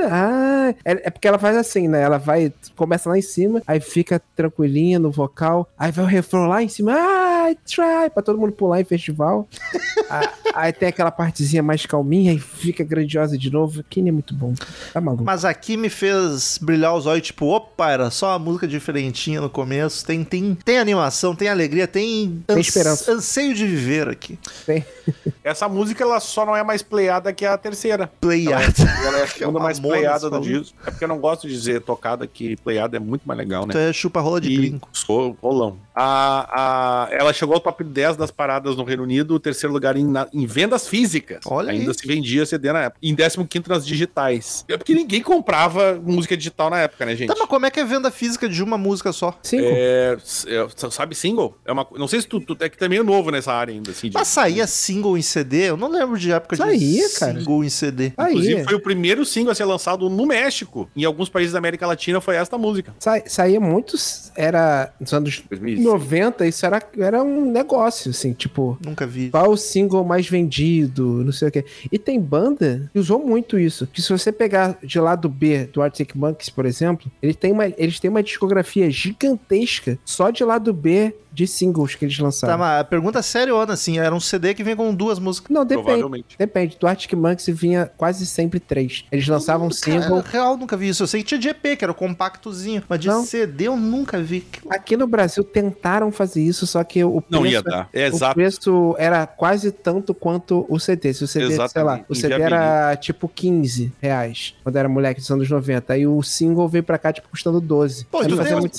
Ah, é, é porque ela faz assim, né? Ela vai, começa lá em cima, aí fica tranquilinha no vocal, aí vai o refrão lá em cima, ah, try, pra todo mundo pular em festival. Aí tem aquela partezinha mais calminha e fica grandiosa de novo. Que é muito bom. Tá maluco. Mas aqui me fez brilhar os olhos, tipo, opa, era só uma música diferentinha no começo. Tem, tem, tem animação, tem alegria, tem, Tem esperança. anseio de viver aqui. Tem- Essa música ela só não é mais playada que a terceira. Playada. Ela é a segunda uma mais playada do disco. É porque eu não gosto de dizer tocada, que playada é muito mais legal, né? Tu é chupa-rola de E gringo. sou rolão. A, a, ela chegou ao top 10 das paradas no Reino Unido, o terceiro lugar em, na- em vendas físicas. Olha Ainda aí. se vendia CD na época. Em 15 nas digitais. É porque ninguém comprava música digital na época, né, gente? Tá, mas como é que é venda física de uma música só? Cinco. É, é, sabe single? É uma, não sei se tu, tu é que tu é meio novo nessa área ainda, assim. de- Mas saía single em CD? Eu não lembro de época de Saía, cara. single em CD. Inclusive, Aí, foi o primeiro single a ser lançado no México. Em alguns países da América Latina foi esta música. sa saía muitos. Era nos anos 2006. 90, isso era, era um negócio, assim, tipo. Nunca vi. Qual o single mais vendido, não sei o quê. E tem banda que usou muito isso. Que se você pegar de lado B do Arctic Monkeys, por exemplo, ele tem uma, eles têm uma discografia gigantesca só de lado B de singles que eles Tá, lançaram. mas a pergunta é seriona, assim, era um CD que vem com duas músicas. Não, depende. Provavelmente. Depende. Do Arctic Monkeys vinha quase sempre três. Eles lançavam um single. Cara, real, nunca vi isso. Eu sei que tinha de EP, que era o compactozinho. Mas de Não. CD eu nunca vi. Aqui no Brasil tentaram fazer isso, só que o preço, Não ia dar. É o exato. preço era quase tanto quanto o CD. Se o CD, sei lá, Exatamente. o CD era tipo 15 reais quando era moleque dos anos 90. Aí o single veio pra cá, tipo, custando 12. Pô, tu,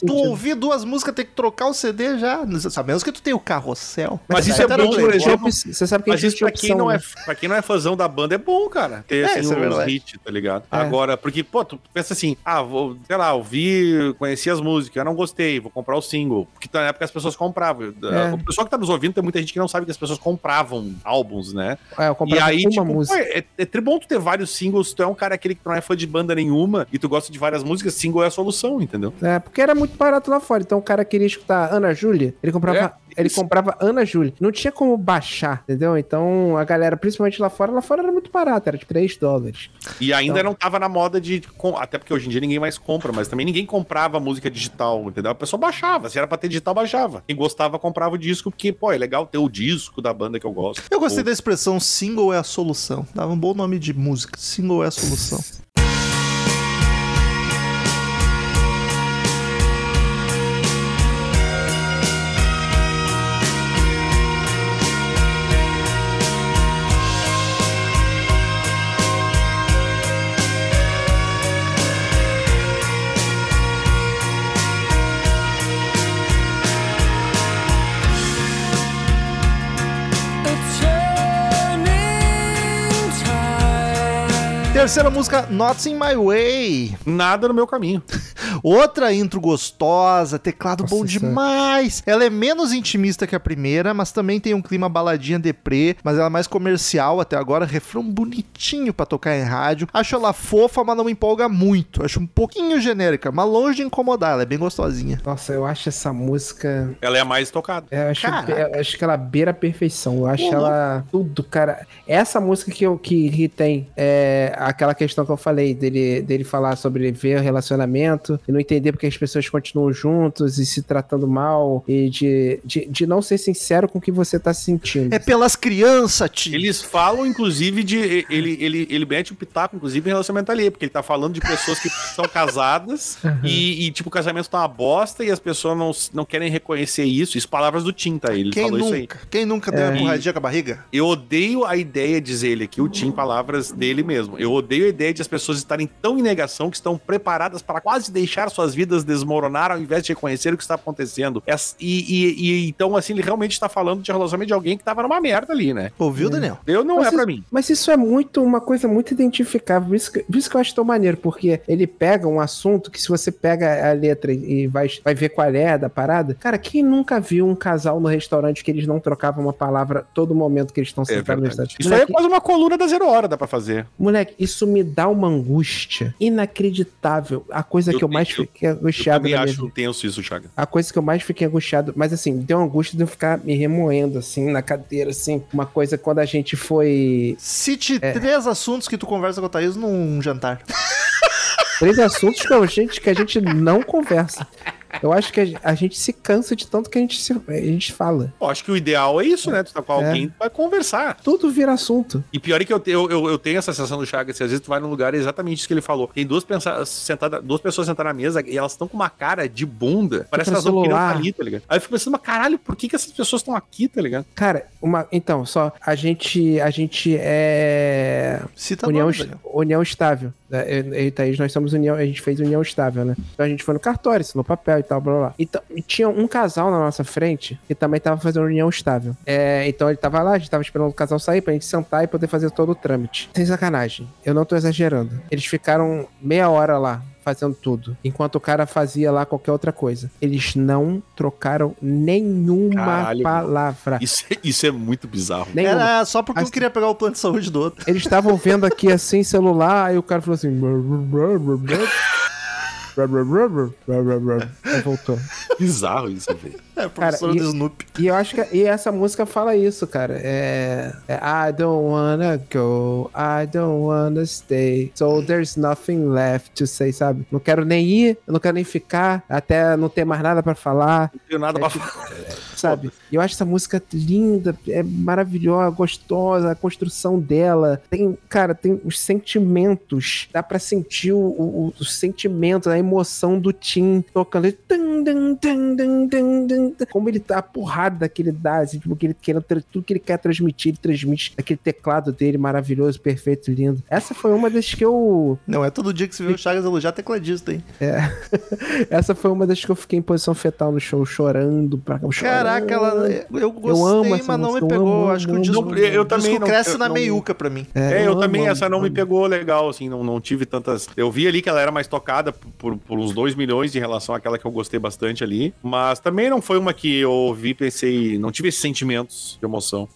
tu ouvir duas músicas, tem que trocar o CD já. A menos que tu tenha o carrossel. Mas Você isso é bom, por tinha exemplo. Você sabe que Mas isso pra quem, opção, não é, né? pra quem não é fãzão da banda é bom, cara. Ter É, assim, isso é hits, tá ligado? É. Agora, porque, pô, tu pensa assim, ah, vou, sei lá, ouvi, conheci as músicas, eu não gostei, vou comprar o single. Porque na época as pessoas compravam. É. O pessoal que tá nos ouvindo, tem muita gente que não sabe que as pessoas compravam álbuns, né? É, eu E aí, uma tipo, música. pô, é, é bom tu ter vários singles, tu é um cara aquele que não é fã de banda nenhuma e tu gosta de várias músicas, single é a solução, entendeu? É, porque era muito barato lá fora. Então o cara queria escutar Ana Júlia, ele comprava, É, ele comprava Ana Júlia. Não tinha como baixar, entendeu? Então a galera, principalmente lá fora, lá fora era muito barato, era tipo 3 dólares. E ainda Então- não tava na moda de. Até porque hoje em dia ninguém mais compra, mas também ninguém comprava música digital, entendeu? A pessoa baixava. Se era pra ter digital, baixava. Quem gostava, comprava comprava o disco, porque, pô, é legal ter o disco da banda que eu gosto. Eu gostei Ou- da expressão single é a solução. Dava um bom nome de música. Single é a solução. Terceira música, Not in My Way. Nada no meu caminho. Outra intro gostosa, teclado Nossa, bom é- demais. Ela é menos intimista que a primeira, mas também tem um clima baladinha deprê, mas ela é mais comercial até agora, refrão bonitinho pra tocar em rádio. Acho ela fofa, mas não me empolga muito. Acho um pouquinho genérica, mas longe de incomodar, ela é bem gostosinha. Nossa, eu acho essa música. Ela é a mais tocada. é, Eu acho, eu acho que ela beira a perfeição. Eu acho Pô, ela tudo, cara. Essa música que, eu, que, que tem é aquela questão que eu falei dele, dele falar sobre ver o relacionamento e não entender porque as pessoas continuam juntos e se tratando mal e de, de, de não ser sincero com o que você tá sentindo. É pelas crianças, tio. Eles falam, inclusive, de. Ele, ele, ele mete o pitaco, inclusive, em relacionamento ali, porque ele tá falando de pessoas que são casadas e, e, tipo, o casamento tá uma bosta e as pessoas não, não querem reconhecer isso. Isso, palavras do Tim, tá? Ele Quem falou isso aí. nunca? Quem nunca deu É. uma empurradinha com a barriga? Eu odeio a ideia, diz ele aqui, o Tim, palavras dele mesmo. Eu odeio a ideia de as pessoas estarem tão em negação que estão preparadas para quase deixar suas vidas desmoronar ao invés de reconhecer o que está acontecendo. Essa- E, e- e- então, assim, ele realmente está falando de relacionamento de alguém que tava numa merda ali, né? Ouviu, Daniel? Eu não Mas é isso- pra mim. Mas isso é muito uma coisa muito identificável. Por isso, que, por isso que eu acho tão maneiro, porque ele pega um assunto que, se você pega a letra e vai, vai ver qual é da parada, cara, quem nunca viu um casal no restaurante que eles não trocavam uma palavra todo momento que eles estão É sentados no verdade. restaurante? Isso aí é Moleque, quase uma coluna da zero hora, dá pra fazer. moleque, isso me dá uma angústia inacreditável. A coisa Eu que eu mais tenho- fiquei Eu angustiado também na minha acho vida. tenso isso, Chaga. A coisa que eu mais fiquei angustiado, mas assim, deu angústia de eu ficar me remoendo, assim, na cadeira, assim. Uma coisa quando a gente foi. Cite É. três assuntos que tu conversa com a Thaís num jantar. Três assuntos que a gente, que a gente não conversa. Eu acho que a, gente se cansa de tanto que a gente, se, a gente fala. Eu acho que o ideal é isso, né? Tu tá com É. alguém que vai conversar. Tudo vira assunto. E pior é que eu, eu, eu, eu tenho essa sensação do Chagas, assim, às vezes tu vai num lugar é exatamente isso que ele falou. Tem duas, pensa, sentada, duas pessoas sentadas na mesa e elas estão com uma cara de bunda. Parece que elas não queriam estar ali, tá ligado? Aí eu fico pensando, mas caralho, por que, que essas pessoas estão aqui, tá ligado? Cara, uma, então, só, a gente, a gente é Cita união, nomes, est- Daniel. união estável. né? Eu, eu e Thaís, nós somos união, a gente fez união estável, né? Então a gente foi no cartório, assinou papel e tal, blá blá. Então, e tinha um casal na nossa frente que também tava fazendo união estável. É, então ele tava lá, a gente tava esperando o casal sair pra gente sentar e poder fazer todo o trâmite. Sem sacanagem, eu não tô exagerando. Eles ficaram meia hora lá. Fazendo tudo, enquanto o cara fazia lá qualquer outra coisa. Eles não trocaram nenhuma Caralho, palavra. Isso, é- isso é muito bizarro. Nenhuma. Era só porque Assim- queria pegar o plano de saúde do outro. Eles estavam vendo aqui assim, celular, aí o cara falou assim. Voltou. Bizarro isso, velho. É, professor e- do Snoopy. E eu acho que e essa música fala isso, cara. É, é I don't wanna go, I don't wanna stay, so there's nothing left to say, sabe? Não quero nem ir, eu não quero nem ficar, até não ter mais nada pra falar, Não tenho nada É pra tipo- falar. Sabe? Eu acho essa música linda, é maravilhosa, gostosa, a construção dela. Tem, cara, tem os sentimentos. Dá pra sentir o, o, o sentimento, a emoção do Tim tocando. ele. Como ele tá, a porrada que ele dá, assim, tipo, que ele quer, tudo que ele quer transmitir, ele transmite aquele teclado dele maravilhoso, perfeito, lindo. Essa foi uma das que eu. Não é todo dia que você vê o Chagas elogiar tecladista, hein? Essa foi uma das que eu fiquei em posição fetal no show, chorando pra chorando. Caraca, ela, eu gostei, amo essa mas não me música, eu pegou. amo, Acho que o disco, amo. Eu o também disco não- cresce eu na não- meiuca pra mim. É, eu amo, também, amo, essa não me pegou legal, assim, não, não tive tantas. Eu vi ali que ela era mais tocada por, por uns 2 milhões em relação àquela que eu gostei bastante ali. Mas também não foi uma que eu ouvi e pensei. Não tive esses sentimentos de emoção.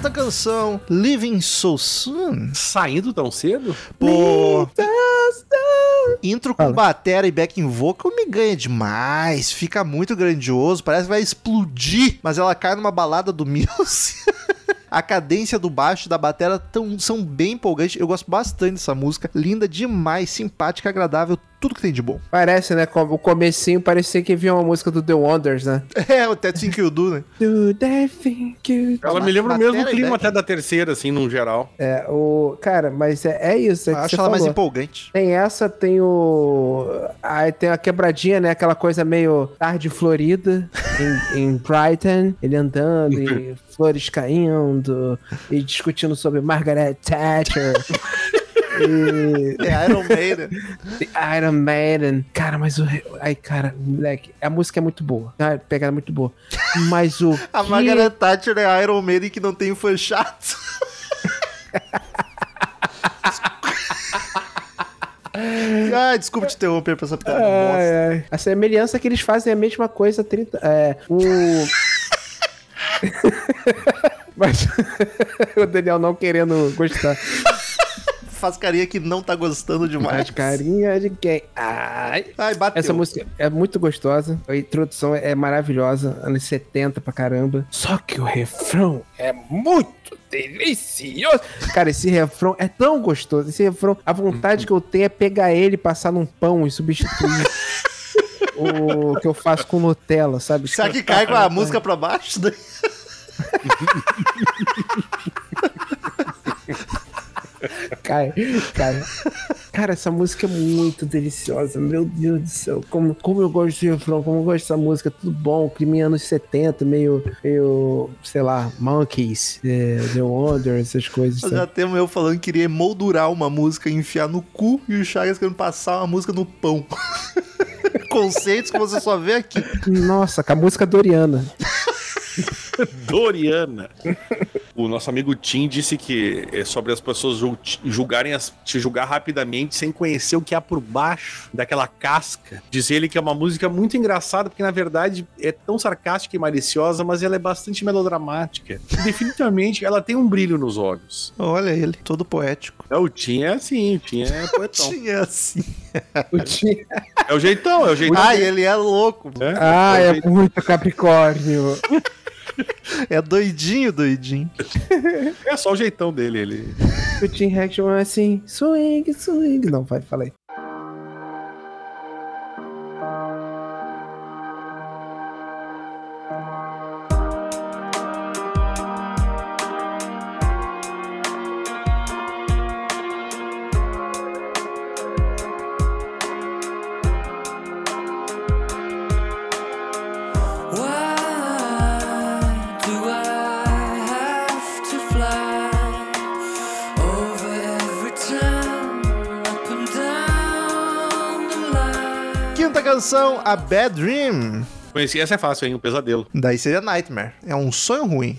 Quarta canção, Living So Soon. Saindo tão cedo? Pô, intro com Fala. batera e backing vocal me ganha demais. Fica muito grandioso, parece que vai explodir. Mas ela cai numa balada do Muse. A cadência do baixo e da batera tão, são bem empolgantes. Eu gosto bastante dessa música. Linda demais, simpática, agradável, tudo que tem de bom. Parece, né? como O comecinho parecia que vinha uma música do The Wonders, né? É, o Ted Think You Do, né? Do they think you... Ela Ma- me lembra o mesmo clima até da terceira, assim, no geral. É, o... Cara, mas é, é isso, é acho você ela mais falou. empolgante. Tem essa, tem o. Aí tem a quebradinha, né? Aquela coisa meio tarde florida em, em Brighton. Ele andando e flores caindo e discutindo sobre Margaret Thatcher. E É Iron Maiden. The Iron Maiden. Cara, mas o. Ai, cara, moleque, a música é muito boa. A pegada é muito boa. Mas o. A que- Margaret Thatcher é Iron Maiden que não tem fã chato. ah, desculpa te interromper pra essa piada. Ai, ai. A semelhança é que eles fazem a mesma coisa há 30. É, o. Mas o Daniel não querendo gostar. Faz carinha que não tá gostando demais. Mas carinha de quem? Ai. Ai, bateu. Essa música é muito gostosa. A introdução é maravilhosa. Anos 70 pra caramba. Só que o refrão é muito delicioso. Cara, esse refrão é tão gostoso. Esse refrão, a vontade que eu tenho é pegar ele, passar num pão e substituir. O que eu faço com Nutella, sabe? Será que cai com a música pra baixo? Cai. Cara, essa música é muito deliciosa. Meu Deus do céu. Como, como eu gosto de refrão, como eu gosto dessa música. Tudo bom. Clima anos 70, meio, meio sei lá, Monkeys, é, The Wonder, essas coisas. Sabe? já temos eu falando que queria moldurar uma música e enfiar no cu e o Chagas querendo passar uma música no pão. Conceitos que você só vê aqui. Nossa, com a música Doriana. Doriana. O nosso amigo Tim disse que é sobre as pessoas jul- julgarem as, te julgar rapidamente sem conhecer o que há por baixo daquela casca. Diz ele que é uma música muito engraçada, porque na verdade é tão sarcástica e maliciosa, mas ela é bastante melodramática. E, definitivamente ela tem um brilho nos olhos. Olha ele, todo poético. É, o Tim é assim, o Tim é poetão. Tinha assim. O Tim- É o jeitão, é o jeitão. Ai, ele é louco. É, Ah, é o é muito Capricórnio. É doidinho, doidinho. É só o jeitão dele, ele. O Tim Reaction é assim, swing, swing. Não, vai, fala canção, A Bad Dream. Conheci, essa é fácil, hein? Um pesadelo. Daí seria Nightmare. É um sonho ruim.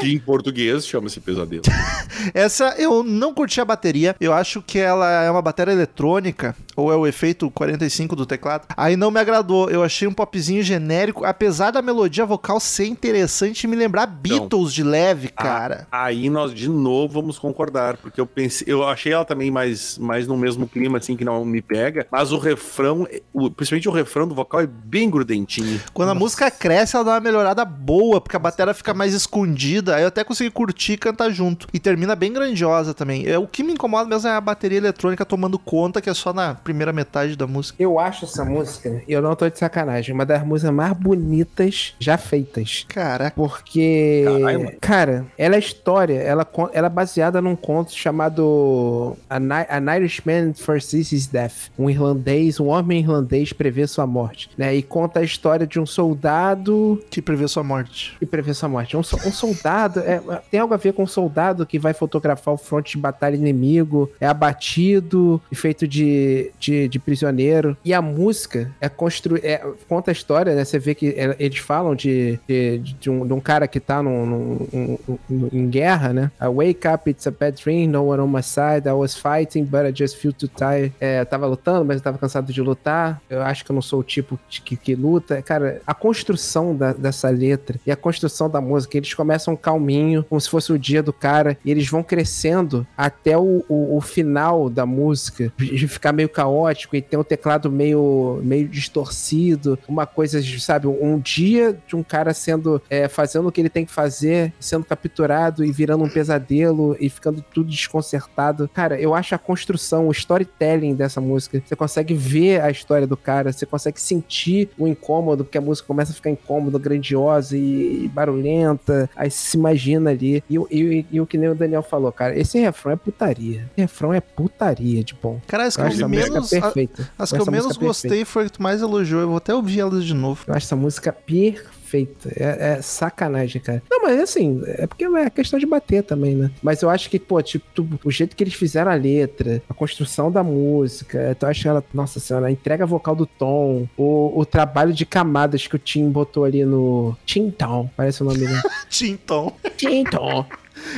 Que em português chama-se pesadelo. Essa eu não curti a bateria. Eu acho que ela é uma bateria eletrônica. Ou é o efeito 45 do teclado. Aí não me agradou. Eu achei um popzinho genérico. Apesar da melodia vocal ser interessante e me lembrar Beatles de leve, cara. Aí nós de novo vamos concordar, porque eu pensei, eu achei ela também mais, mais no mesmo clima, assim, que não me pega, mas o refrão, o- principalmente o refrão do vocal é bem grudentinho. Quando a música cresce, ela dá uma melhorada boa, porque a bateria fica mais escondida. Aí eu até consegui curtir e cantar junto. E termina bem grandiosa também. É, o que me incomoda mesmo é a bateria eletrônica tomando conta, que é só na primeira metade da música. Eu acho essa música, e eu não tô de sacanagem, uma das músicas mais bonitas já feitas. Caraca. Porque, Caralho, cara, ela é história, ela, ela é baseada num conto chamado An Irishman Foresees His Death. Um irlandês, um homem irlandês prevê sua morte, né? E conta a história de um soldado Que prevê sua morte. que prevê sua morte. Um, so- um soldado, é, tem algo a ver com um soldado que vai fotografar o fronte de batalha inimigo, é abatido e feito de, de, de prisioneiro. E a música é constru é, conta a história, né? Você vê que é, eles falam de, de, de um, de um cara que tá num, num- em guerra, né? I wake up, it's a bad dream, no one on my side, I was fighting, but I just feel too tired. É, eu tava lutando, mas eu tava cansado de lutar. Eu acho que eu não sou o tipo que, que luta. Cara, a construção da- dessa letra e a construção da música, eles começam calminho, como se fosse o dia do cara, e eles vão crescendo até o, o, o final da música, de ficar meio caótico caótico e tem um teclado meio, meio distorcido, uma coisa, sabe, um dia de um cara sendo, é, fazendo o que ele tem que fazer, sendo capturado e virando um pesadelo e ficando tudo desconcertado. Cara, eu acho a construção, o storytelling dessa música, você consegue ver a história do cara, você consegue sentir o incômodo, porque a música começa a ficar incômoda, grandiosa e barulhenta, aí se imagina ali. E, o- e, e o que nem o Daniel falou, cara, esse refrão é putaria. Esse refrão é putaria de bom. Cara, acho essa música menos, a- as que eu menos gostei perfeita. foi a que tu mais elogiou. Eu vou até ouvir elas de novo. Eu acho essa música perfeita. É, é sacanagem, cara. Não, mas assim, é porque é questão de bater também, né? Mas eu acho que, pô, tipo, tu- o jeito que eles fizeram a letra, a construção da música, então eu acho que ela, nossa senhora, a entrega vocal do Tom, o, o trabalho de camadas que o Tim botou ali no. Tim Tom, parece o nome dele. Tinton. Tim Tom.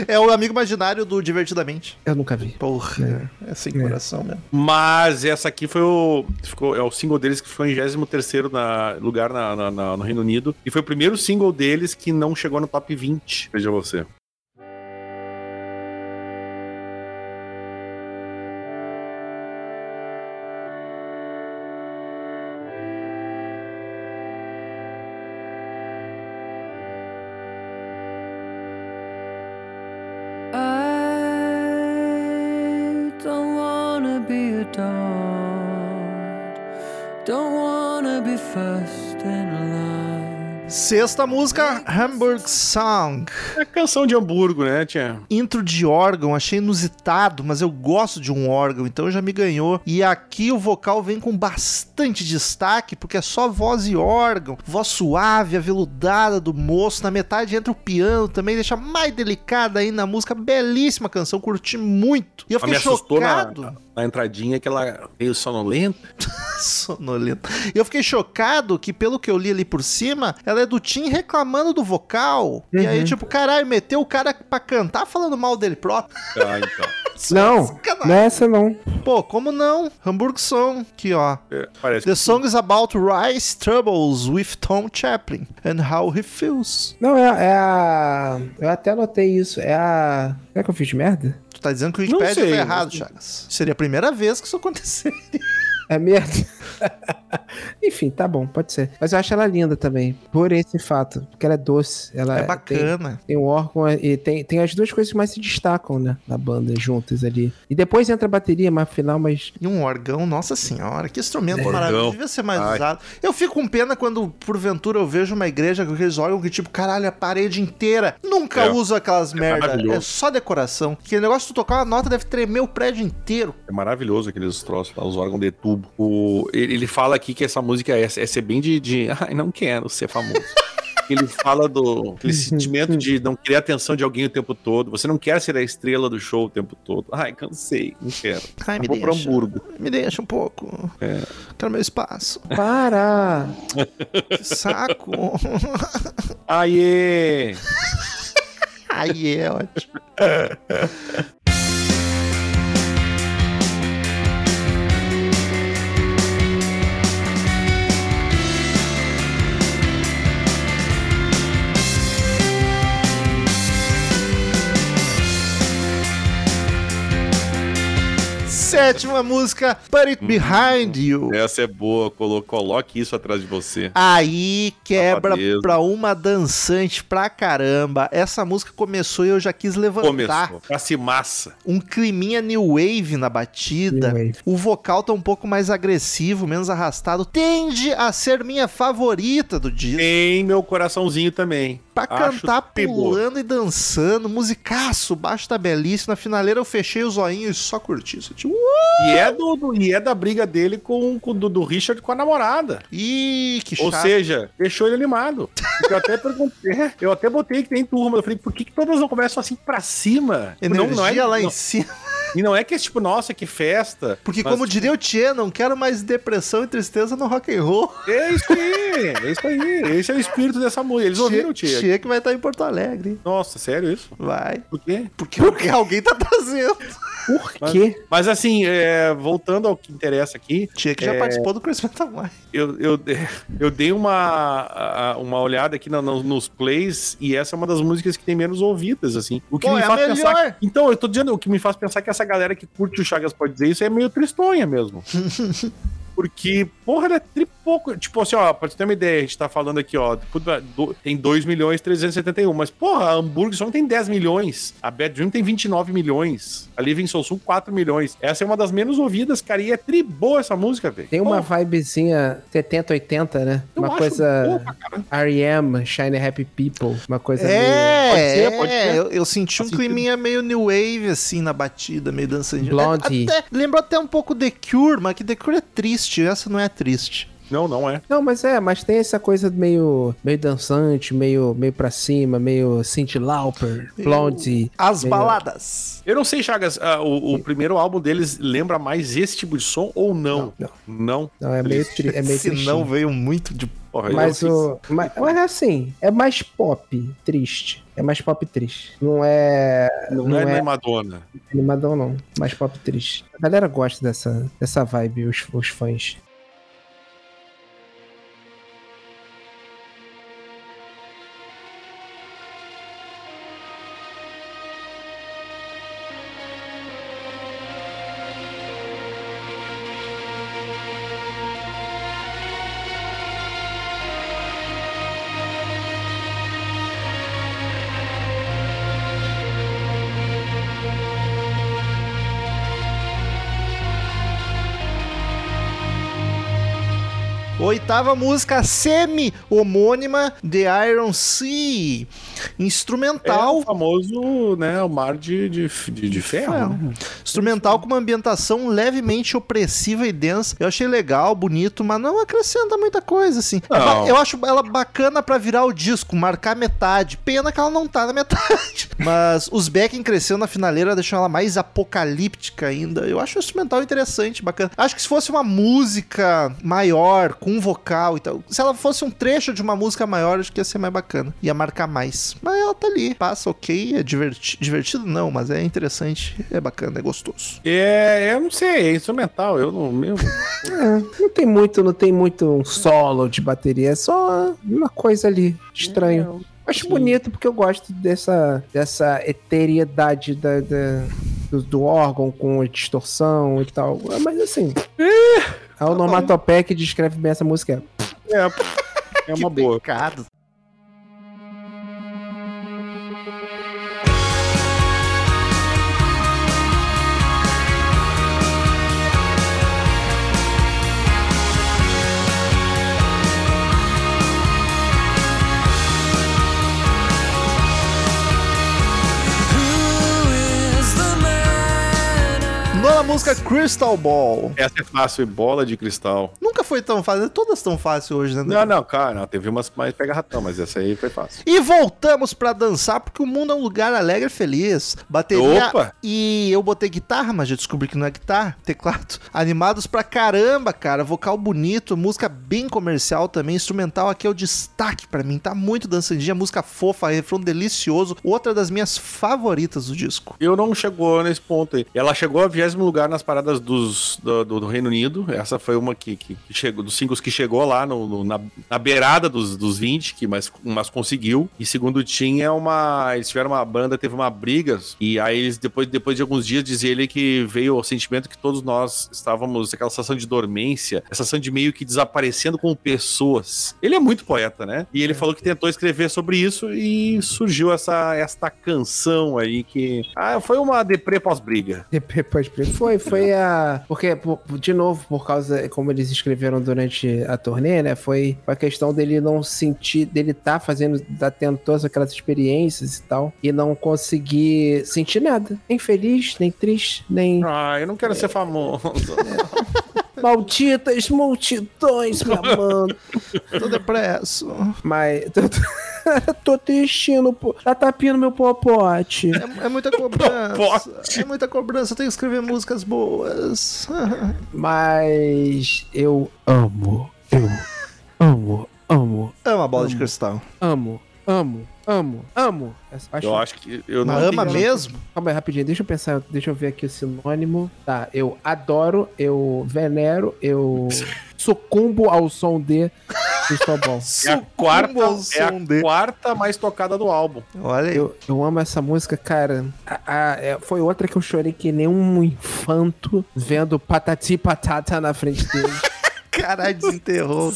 É o amigo imaginário do Divertidamente. Eu nunca vi. Porra, é, sem É. coração mesmo. Mas essa aqui foi o. Ficou, é o single deles que ficou em 23 na, lugar na, na- na- no Reino Unido. E foi o primeiro single deles que não chegou no top 20. Veja você. Sexta música, Hamburg Song. É canção de Hamburgo, né, Tia? Intro de órgão, achei inusitado, mas eu gosto de um órgão, então já me ganhou. E aqui o vocal vem com bastante destaque, porque é só voz e órgão. Voz suave, aveludada do moço. Na metade entra o piano também, deixa mais delicada ainda a música. Belíssima canção, curti muito. E eu Ela me fiquei assustou na, chocado. na entradinha que ela veio sonolenta. Sonolento. E eu fiquei chocado que, pelo que eu li ali por cima, ela é do Tim reclamando do vocal. E aí, Uhum. tipo, caralho, meteu o cara pra cantar falando mal dele próprio. Ah, então. Não, Sacanagem. não é essa não. Pô, como não? Hamburg Song, aqui ó. É, parece The que- song is about Rice troubles with Tom Chaplin and how he feels. Não, é, é a. Eu até anotei isso. É a. Será que eu fiz merda? Tu tá dizendo que o Wikipedia não errado. Chagas. Seria a primeira vez que isso aconteceria. É merda. Enfim, tá bom, pode ser. Mas eu acho ela linda também, por esse fato. Porque ela é doce. Ela É Tem, bacana. tem um órgão e tem, tem as duas coisas que mais se destacam, né? Na banda, juntas ali. E depois entra a bateria mais final, mas. E um órgão, nossa senhora, que instrumento Órgão. maravilhoso. Devia ser mais Ai. usado. Eu fico com pena quando, porventura, eu vejo uma igreja com aqueles órgãos que, tipo, caralho, a parede inteira. Nunca É. uso aquelas merda. maravilhoso. É só decoração. Que negócio de tu tocar uma nota deve tremer o prédio inteiro. É maravilhoso aqueles troços lá, os órgãos de tubo. O, ele, ele fala aqui que essa música é, é ser bem de, de. Ai, não quero ser famoso. Ele fala do aquele sentimento de não querer a atenção de alguém o tempo todo. Você não quer ser a estrela do show o tempo todo. Ai, cansei, não quero. Ai, me Vou pra deixa. Hamburgo. Me deixa um pouco. É. Quero meu espaço. Para! Que saco. Aê! Aí é ótimo. Sétima música, Put It Behind You. Essa é boa, colo- coloque isso atrás de você. Aí quebra Safadeza. pra uma dançante pra caramba. Essa música começou e eu já quis levantar. Começou. Passe massa. Um climinha new wave na batida. Wave. O vocal tá um pouco mais agressivo, menos arrastado. Tende a ser minha favorita do disco. Tem meu coraçãozinho também. Pra Acho cantar pulando e dançando, musicaço, baixo tá belíssimo. Na finaleira eu fechei o zoinho e só curti isso. Tipo, uh! E é, do, do- e é da briga dele com, com do, do Richard com a namorada. Ih, que Ou chato. seja, deixou ele animado. Eu até perguntei, é, eu até botei que tem turma. Eu falei, por que, que todas não começam assim pra cima? Energia não, não é, lá em não- cima. E não é que é tipo, nossa, que festa. Porque, Mas, como diria o Tchê, não quero mais depressão e tristeza no rock and roll. É isso aí, é isso aí. Esse é o espírito dessa música. Eles ouviram o Tia. Tchê que vai estar em Porto Alegre. Nossa, sério isso? Vai. Por quê? Porque, porque alguém tá trazendo. Por Mas- quê? Mas assim, é, voltando ao que interessa aqui, Tchê que já É. participou do Chris Metal Mind. eu, eu, eu dei uma, uma olhada aqui na- no- nos plays e essa é uma das músicas que tem menos ouvidas, assim. O que Pô, me é faz pensar. Então, eu tô dizendo, o que me faz pensar que essa galera que curte o Chagas pode dizer isso é meio tristonha mesmo. Porque, porra, ele é tripoco. Tipo assim, ó, pra você ter uma ideia, a gente tá falando aqui, ó, do- tem 2 milhões e 371, mas, porra, a Hamburg só tem 10 milhões. A Bad Dream tem 29 milhões. A Living Soul Sul, 4 milhões. Essa é uma das menos ouvidas, cara, e é tri boa essa música, velho. Tem uma Porra, vibezinha 70, 80, né? eu uma coisa boa. R.E.M., Shine Happy People, uma coisa meio... É, Pode ser, pode é, ser. eu, eu senti um sentido. climinha meio new wave, assim, na batida, meio dançandinho. Blondie. Até, lembrou até um pouco The Cure, mas que The Cure é triste, essa não é triste. Não, não é. Não, mas é, mas tem essa coisa meio, meio dançante, meio, meio pra cima, meio Cindy Lauper, Blondie. As meio- baladas. Eu não sei, Chagas, ah, o, o primeiro álbum deles lembra mais esse tipo de som ou não? Não, Não. Não, é meio, tri, é meio Se não, veio muito de... Porra, Mas o. Mas, mas assim, é mais pop, triste. É mais pop triste. Não é. Não, é, nem Madonna. animadão, não. Mais pop triste. A galera gosta dessa, dessa vibe, os, os fãs. Oitava música semi-homônima, The Iron Sea. É Instrumental. o famoso, né, o mar de, de, de, de ferro. É. Instrumental com uma ambientação levemente opressiva e densa. Eu achei legal, bonito, mas não acrescenta muita coisa, assim. É Não. eu acho ela bacana pra virar o disco, marcar metade. Pena que ela não tá na metade. Mas os backing crescendo na finaleira deixam ela mais apocalíptica ainda. Eu acho o instrumental interessante, bacana. Acho que se fosse uma música maior, com um vocal e tal, se ela fosse um trecho de uma música maior, acho que ia ser mais bacana. Ia marcar mais. Mas ela tá ali, passa ok, é diverti- divertido, não, mas é interessante, é bacana, é gostoso. É, eu não sei, é instrumental. Eu não. Meu, É, não tem muito, não tem muito um solo de bateria, é só uma coisa ali, estranho. Acho Sim. bonito porque eu gosto dessa, dessa eteriedade da, da- do, do órgão com a distorção e tal. Mas assim. A onomatopeia que descreve bem essa música é. é, é uma boa. Pecado. Nona música Crystal Ball. Essa é fácil, bola de cristal. Nunca foi tão fácil, todas tão fácil hoje, né? Não, não, cara, não, teve umas mais pega ratão, mas essa aí foi fácil. E voltamos pra dançar, porque o mundo é um lugar alegre e feliz. Bateria. Opa! E eu botei guitarra, mas já descobri que não é guitarra, teclado. Animados pra caramba, cara. Vocal bonito, música bem comercial também. Instrumental aqui é o destaque pra mim. Tá muito dançandinha, música fofa, refrão delicioso. Outra das minhas favoritas do disco. Eu não chegou nesse ponto aí. Ela chegou a 20 lugar nas paradas dos, do, do- Reino Unido. Essa foi uma que, que, chegou, dos singles que chegou lá no, no- na, na beirada dos, dos 20, que mas, mas conseguiu. E segundo tinha uma. Eles tiveram uma banda, teve uma briga. E aí eles, depois, depois de alguns dias, dizia ele que veio o sentimento que todos nós estávamos, aquela sensação de dormência, essa sensação de meio que desaparecendo como pessoas. Ele é muito poeta, né? E ele falou que tentou escrever sobre isso e surgiu essa esta canção aí que. Ah, foi uma deprê pós-briga. Depois foi, foi a. Porque, por- de novo, por causa, como eles escreveram durante a turnê, né? Foi a questão dele não sentir, dele tá fazendo, tá tendo todas aquelas experiências e tal, e não conseguir sentir nada. Nem feliz, nem triste, nem. Ah, eu não quero ser famoso. Malditas multidões me amando. Tô depresso. Mas. Tô tristinho, pô. Tá tapando meu popote. É, é muita cobrança. Popote. É muita cobrança. Eu tenho que escrever músicas boas. Mas eu amo, eu amo, amo, Ama a bola de cristal. amo, amo, amo, amo. Essa- Eu acho que. Eu não ama mesmo? Calma aí, rapidinho, deixa eu pensar, deixa eu ver aqui o sinônimo. Tá, eu adoro, eu venero, eu sucumbo ao som de. Crystal Ball. É a quarta, é a dele. quarta mais tocada do álbum. Olha aí. Eu, eu amo essa música, cara. A- a- é, foi outra que eu chorei que nem um infanto vendo patati patata na frente dele. Caralho, desenterrou.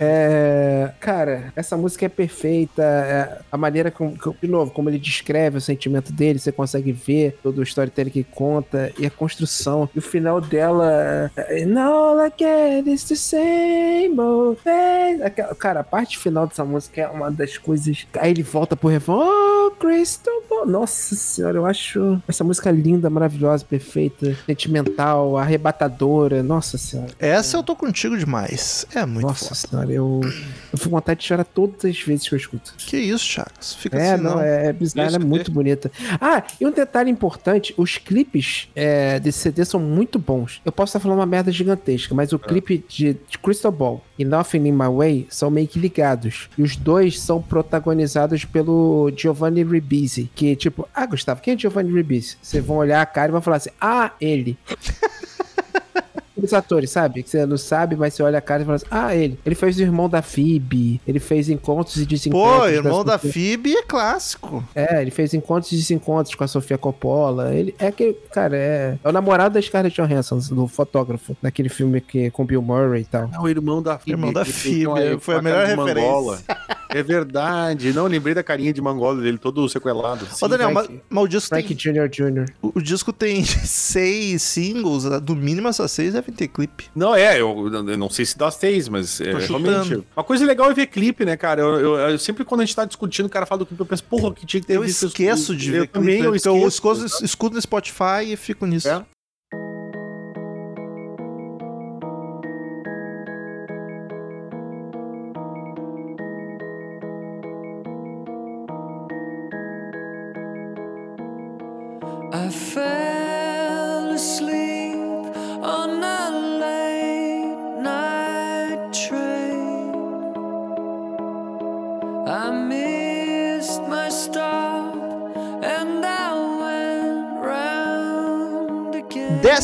É, cara, essa música é perfeita. é, a maneira como, de novo, como ele descreve o sentimento dele, você consegue ver todo o storytelling que conta e a construção. E o final dela. é, And all I get is the same old thing. Cara, a parte final dessa música é uma das coisas. Aí ele volta pro refrão. Oh, Crystal Ball. Nossa senhora, eu acho essa música linda, maravilhosa, perfeita, sentimental, arrebatadora. Nossa senhora. Essa eu tô contigo demais. É muito Nossa foda. senhora, eu, eu fico com vontade de chorar todas as vezes que eu escuto. Que isso, Chagas? Fica É, assim, não, não. é, é bizarro, ela é muito bonita. Ah, e um detalhe importante: os clipes é, desse CD são muito bons. Eu posso estar falando uma merda gigantesca, mas o clipe de, de Crystal Ball e Nothing in My Way são meio que ligados. E os dois são protagonizados pelo Giovanni Ribisi. Que, tipo, ah, Gustavo, quem é Giovanni Ribisi? Vocês vão olhar a cara e vão falar assim: ah, ele. Os atores, sabe? Que você não sabe, mas você olha a cara e fala assim: Ah, ele. Ele fez o irmão da Phoebe. Ele fez encontros e desencontros. Pô, irmão da Sofia- Phoebe é clássico. É, ele fez encontros e desencontros com a Sofia Coppola. Ele é aquele. Cara, é. É o namorado da Scarlett Johansson, do fotógrafo, naquele filme que, com Bill Murray e tal. É o irmão da Phoebe. Irmão da Phoebe, uma- foi a melhor de referência. Mangola. É verdade. Não, lembrei da carinha de Mangola dele, todo sequelado. Ô, Daniel, mas, Frank- mas o disco Frank tem, Jr. Jr. o, o disco tem seis singles, no mínimo essas seis devem ter clipe. Não, é, eu, eu não sei se dá seis, mas é, realmente. Uma coisa legal é ver clipe, né, cara? Eu, eu- eu- sempre quando a gente tá discutindo, o cara fala do clipe, eu penso, porra, que tinha que ter Eu visto esqueço de eu ver também, clipe, eu porque eu esqueço. escuto, escuto no Spotify e fico nisso. É.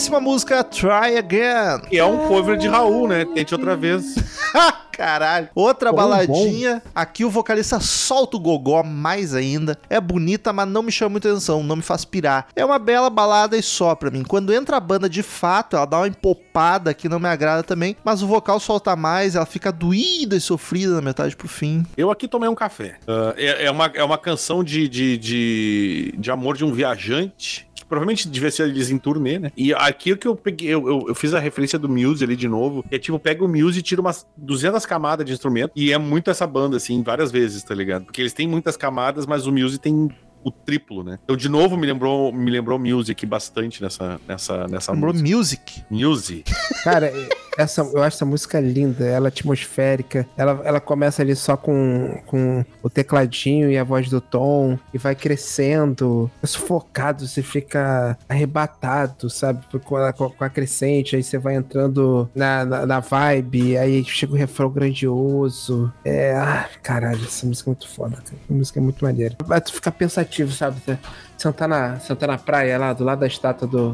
Décima música, Try Again. E é um cover de Raul, né? Tente outra vez. Caralho. Outra Bom, baladinha. Aqui o vocalista solta o gogó mais ainda. É bonita, mas não me chama muita atenção, não me faz pirar. É uma bela balada e só pra mim. Quando entra a banda de fato, ela dá uma empopada que não me agrada também, mas o vocal solta mais, ela fica doída e sofrida na metade pro fim. Eu aqui tomei um café. Ah, é, é uma, é uma canção de, de, de, de amor de um viajante. Provavelmente devia ser eles em turnê, né? E aqui que eu peguei, eu, eu, eu fiz a referência do Muse ali de novo. Que é tipo, pega o Muse e tira umas 200 camadas de instrumento. E é muito essa banda, assim, várias vezes, tá ligado? Porque eles têm muitas camadas, mas o Muse tem o triplo, né? Então, de novo, me lembrou, me lembrou Muse aqui bastante nessa, nessa, nessa Lembrou música. Music. Muse. Cara, essa, eu acho essa música linda, ela é atmosférica. Ela, ela começa ali só com, com o tecladinho e a voz do Tom, e vai crescendo, é sufocado, você fica arrebatado, sabe? Com a, com a crescente, aí você vai entrando na, na, na vibe, aí chega o refrão grandioso. É, ah, caralho, essa música é muito foda, cara. A música é muito maneira. Vai tu ficar pensativo, sabe? Sentar na, sentar na praia lá, do lado da estátua do,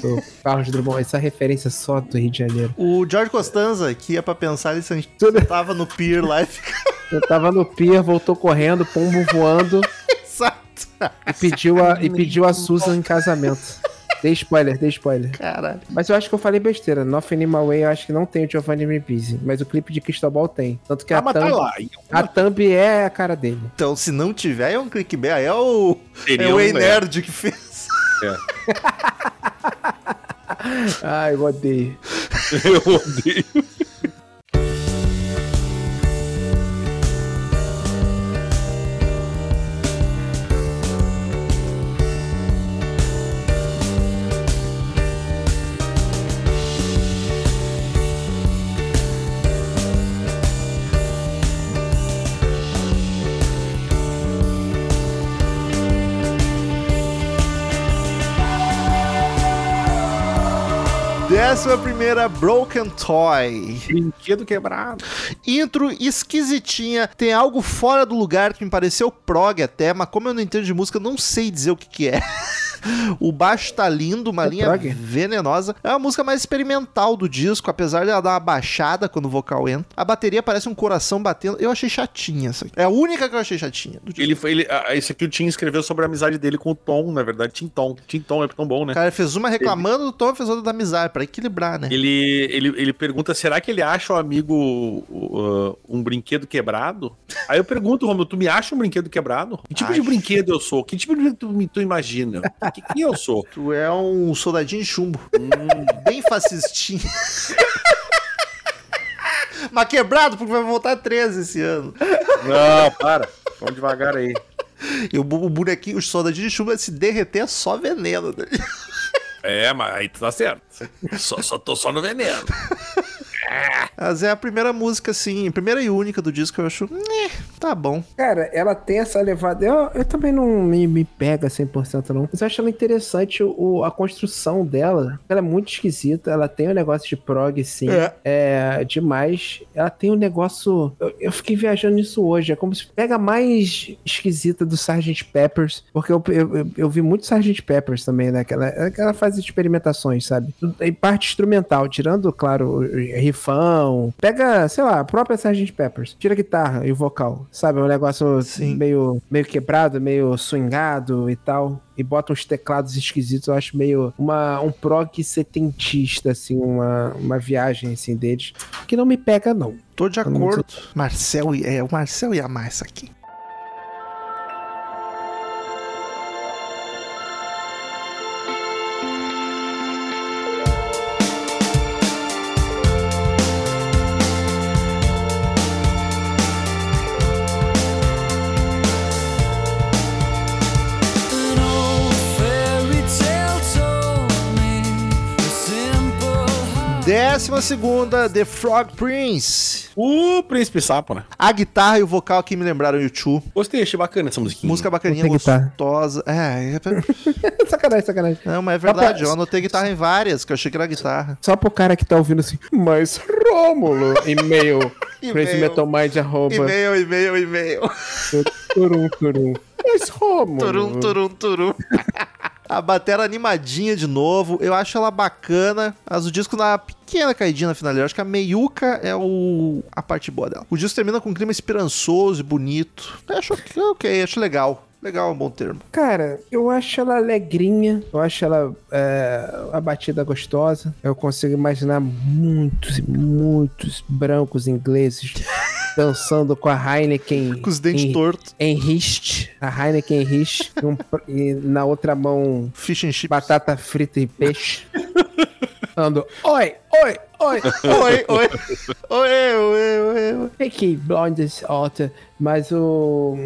do Carlos Drummond. Essa referência só do Rio de Janeiro. O George Costanza, que ia pra pensar, ele tava no pier lá e ficava Eu tava no pier, voltou correndo, pombo voando exato. e pediu a, e pediu a Susan em casamento. Dei spoiler, dei spoiler. Caralho. Mas eu acho que eu falei besteira. Nothing in My Way eu acho que não tem o Giovanni Ribisi, mas o clipe de Cristóbal tem. Tanto que Ah, a tá thumb, lá. a thumb é a cara dele. Então, se não tiver, é um clickbait. Aí é o, Seria é o um- Nerd que fez. Ai, eu odeio. Eu odeio. Primeira, Broken Toy. Brinquedo quebrado. Intro esquisitinha, tem algo fora do lugar que me pareceu prog até, mas como eu não entendo de música, não sei dizer o que que é. O baixo tá lindo, uma É linha prog? venenosa. É a música mais experimental do disco, apesar de ela dar uma baixada quando o vocal entra. A bateria parece um coração batendo. Eu achei chatinha essa aqui. É a única que eu achei chatinha do disco. Ele foi. Ele, ah, esse aqui o Tim escreveu sobre a amizade dele com o Tom, na verdade. Tim Tom. Tim Tom é tão bom, né? Cara fez uma reclamando do Tom, fez outra da amizade, pra equilibrar, né? Ele, ele, ele pergunta: será que ele acha o amigo uh, um brinquedo quebrado? Aí eu pergunto, Romulo, tu me acha um brinquedo quebrado? Que tipo de brinquedo eu sou? Que tipo de brinquedo tu, tu imagina? Que, quem eu sou? Tu é um soldadinho de chumbo. Hum. Bem fascistinho. Mas quebrado, porque vai voltar 13 esse ano. Não, para. Vamos devagar aí. E o, bonequinho, o soldadinho de chumbo, vai se derreter é só veneno. né? É, mas aí tu tá certo. Só, só tô só no veneno. Mas é a primeira música, assim, primeira e única do disco eu acho. "Né, tá bom. Cara, ela tem essa levada. Eu, eu também não me, me pega 100% não. Mas eu acho ela interessante o, a construção dela. Ela é muito esquisita. Ela tem um negócio de prog, sim. É. É. demais. Ela tem um negócio. Eu, eu fiquei viajando nisso hoje. É como se pega mais esquisita do Sgt. Peppers. Porque eu, eu, eu- vi muito Sgt. Peppers também, né? Que ela, ela faz experimentações, sabe? Em parte instrumental, tirando, claro, o rifão. Pega, sei lá, a própria Sgt. Peppers. Tira a guitarra e o vocal. Sabe? É um negócio Sim. meio, meio quebrado, meio swingado e tal. E bota uns teclados esquisitos, eu acho meio uma, um prog setentista, assim, uma, uma viagem assim deles. Que não me pega, não. Tô de Eu acordo. Marcel, e- é, o Marcel ia amar isso aqui. Décima segunda, The Frog Prince. O Príncipe Sapo, né? A guitarra e o vocal aqui me lembraram YouTube. Gostei, achei bacana essa musiquinha. Música bacaninha, gostosa. É, é, sacanagem, sacanagem. não, mas é verdade. Eu anotei guitarra em várias, que eu achei que era guitarra. Só pro cara que tá ouvindo assim, mas Rômulo, e-mail, crazy metal mind, arroba, E-mail, e-mail, e-mail. turum, turum. Mas Rômulo, Turum, turum, turum. A bateria animadinha de novo. Eu acho ela bacana. Mas o disco dá uma pequena caidinha na finaleira. Eu acho que a meiuca é o... a parte boa dela. O disco termina com um clima esperançoso e bonito. Eu acho ok, acho legal. Legal é um bom termo. Cara, eu acho ela alegrinha, eu acho ela é, a batida gostosa. Eu consigo imaginar muitos, muitos brancos ingleses dançando com a Heineken Com os dentes tortos. em rist, a Heineken em rist, e um e na outra mão Fish and chips. batata frita e peixe. Ando, oi, oi, oi. oi, oi. Oi, oi, oi, oi. Peaky Blinders alta, mas o.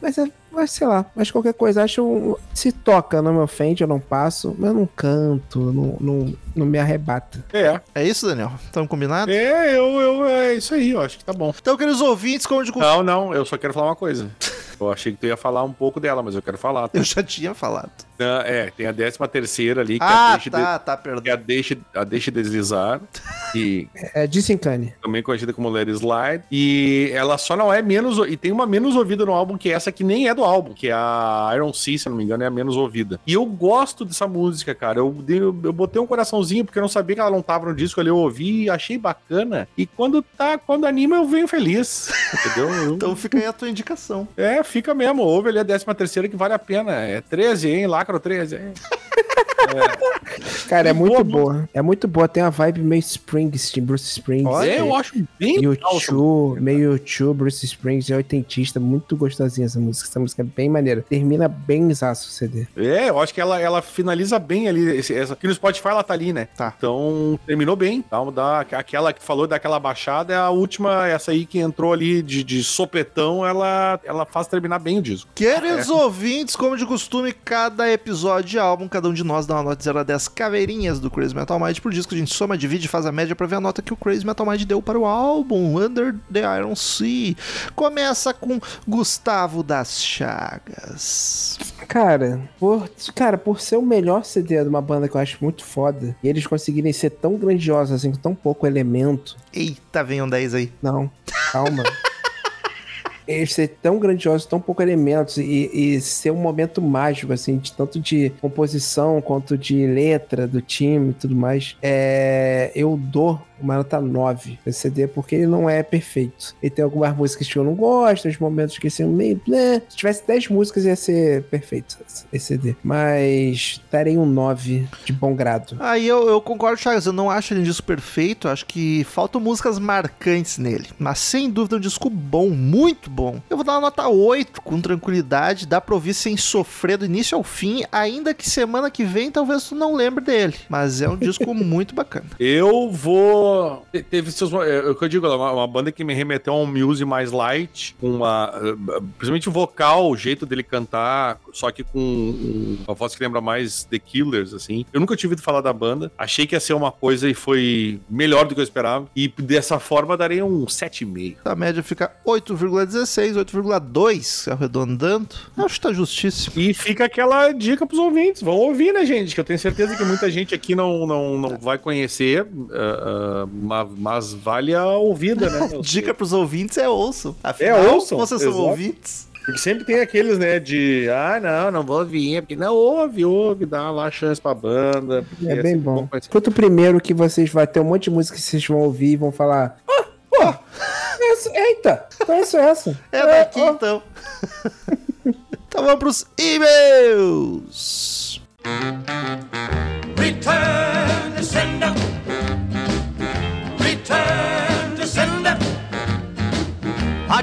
Mas é. Mas sei lá, mas qualquer coisa, acho. um- Se toca, não me ofende, eu não passo, mas eu não canto, não, não, não me arrebata. É. É isso, Daniel? Estamos combinados? É, eu, eu, é isso aí, eu acho que tá bom. Então, queridos ouvintes, como de costume. Não, não, eu só quero falar uma coisa. Eu achei que tu ia falar um pouco dela, mas eu quero falar. tá? Eu já tinha falado. Ah, É, tem a décima terceira ali, que é a Ah, deixa, tá, tá, de, perdão. que é a deixa, a deixa deslizar, e É desencane. também conhecida como Let Slide. E ela só não é menos. E tem uma menos ouvida no álbum, que é essa que nem é do álbum, que é a Iron Sea, se não me engano, é a menos ouvida. E eu gosto dessa música, cara. Eu, dei- eu botei um coraçãozinho, porque eu não sabia que ela não tava no disco ali, eu ouvi e achei bacana. E quando tá, quando anima, eu venho feliz. Entendeu? Eu- Então fica aí a tua indicação. É, fica mesmo. Ouve ali a décima terceira que vale a pena. É 13, hein? Lacro 13, hein? Cara, é muito boa boa. É muito boa. Tem uma vibe meio Springsteen, Bruce Springsteen. Olha é, eu acho bem YouTube, meio YouTube, Bruce Springsteen, é oitentista, muito gostosinha essa música. Essa música é bem maneira. Termina bem zaço o CD. É, eu acho que ela, ela finaliza bem ali. Esse, essa, que no Spotify ela tá ali, né? Tá. Então, terminou bem. Dá, dá, aquela que falou daquela baixada é a última, essa aí que entrou ali de, de sopetão, ela, ela faz terminar bem o disco. Queridos ouvintes, como de costume, cada episódio de álbum, cada um de nós dá uma nota de 0 a 10 caveirinhas do Crazy Metal Mind por disco. A gente soma, divide e faz a média pra ver a nota que o Crazy Metal Mind deu para o álbum Under the Iron Sea. Começa com Gustavo das Chagas. Cara, por, cara, por ser o melhor CD de uma banda que eu acho muito foda, e eles conseguirem ser tão grandiosos assim, com tão pouco elemento. Eita, vem um 10 aí. Não, calma. ele ser tão grandioso, tão pouco elementos e, e ser um momento mágico, assim, de tanto de composição quanto de letra do time e tudo mais, é, eu dou uma nota 9 esse CD, porque ele não é perfeito. Ele tem algumas músicas que eu não gosto, uns momentos que são meio. Né? Se tivesse 10 músicas, ia ser perfeito esse CD. Mas darei um 9 de bom grado. Aí eu, eu concordo, Chagas. Eu não acho ele um disco perfeito. Acho que faltam músicas marcantes nele. Mas sem dúvida é um disco bom, muito bom. Eu vou dar uma nota 8 com tranquilidade. Dá pra ouvir sem sofrer do início ao fim. Ainda que semana que vem talvez tu não lembre dele. Mas é um disco muito bacana. Eu vou. Te- Teve seus. É o que eu digo, uma, uma banda que me remeteu a um Muse mais light, com uma. eh, Principalmente o vocal, o jeito dele cantar, só que com um- uma voz que lembra mais The Killers, assim. Eu nunca tinha ouvido falar da banda. Achei que ia ser uma coisa e foi melhor do que eu esperava. E dessa forma darei um 7,5. A média fica 8,16, 8,2 arredondando. Acho que tá justíssimo. E fica aquela dica pros ouvintes. Vão ouvir, né, gente? Que eu tenho certeza que muita gente aqui não, não, não vai conhecer, ah, ah, ma- mas, vale a ouvida, né? Dica pros ouvintes é ouçam. Afinal, É, ouçam, vocês são exato. ouvintes. Porque sempre tem aqueles, né, de ah, não, não vou ouvir, porque não ouve, ouve, dá lá chance pra banda. porque É bem bom. conhecer. Escuta o primeiro que vocês vai ter um monte de música que vocês vão ouvir e vão falar. Ah, pô! essa- eita! Conheço essa. É daqui ó. então. então vamos pros e-mails. Return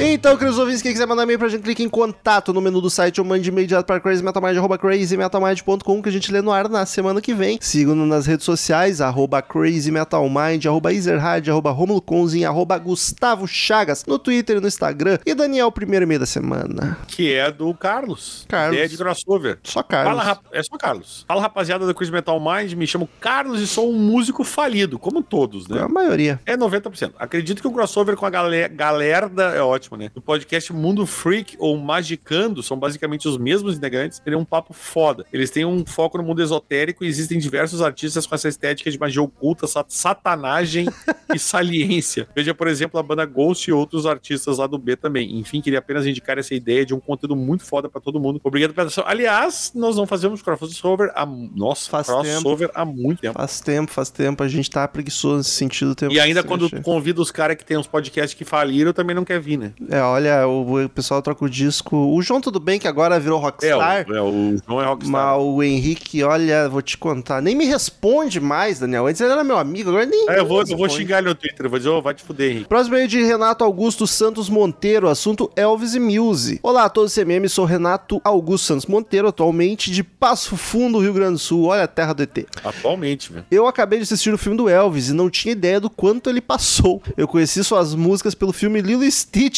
Então, queridos ouvintes, quem quiser mandar e-mail pra gente, clique em contato no menu do site ou mande e-mail direto para crazymetalmind, arroba crazymetalmind.com que a gente lê no ar na semana que vem. Sigam-nos nas redes sociais, arroba crazymetalmind, arroba ezerhard, arroba romulo Conzin, arroba gustavo chagas, no Twitter e no Instagram. E Daniel, primeiro e-mail da semana. Que é do Carlos. Carlos. Ideia de crossover. Só Carlos. Fala, é só Carlos. Fala, rapaziada da Quiz Metal Mind. Me chamo Carlos e sou um músico falido, como todos, né? A maioria. É 90%. Acredito que o crossover com a galera, é ótimo, né? O podcast Mundo Freak ou Magicando são basicamente os mesmos integrantes. Seria um papo foda. Eles têm um foco no mundo esotérico e existem diversos artistas com essa estética de magia oculta, sat- satanagem e saliência. Veja, por exemplo, a banda Ghost e outros artistas lá do B também. Enfim, queria apenas indicar essa ideia de um conteúdo muito foda pra todo mundo. Obrigado pela atenção. Aliás, nós não fazemos crossover há... Nossa, Faz crossover há muito tempo. Faz tempo, faz tempo. A gente tá preguiçoso nesse sentido. Tempo E ainda quando convida os caras que tem uns podcasts que faliram, também não quer vir, né? É, olha, o, o pessoal troca o disco. O João, tudo bem, que agora virou É, Rockstar. o, é, o João é rockstar. Mas o Henrique, olha, vou te contar, nem me responde mais, Daniel. Antes ele era meu amigo, agora nem. É, eu vou, nem eu vou xingar ele no Twitter, vou dizer, ô, vai te fuder, Henrique. Próximo meio de Renato Augusto Santos Monteiro, assunto Elvis e Muse. Olá a todos CMM, sou Renato Augusto Santos Monteiro, atualmente de Passo Fundo, Rio Grande do Sul. Olha a terra do ET. Atualmente, velho. Eu acabei de assistir o filme do Elvis e não tinha ideia do quanto ele passou. Eu conheci suas músicas pelo filme Lilo e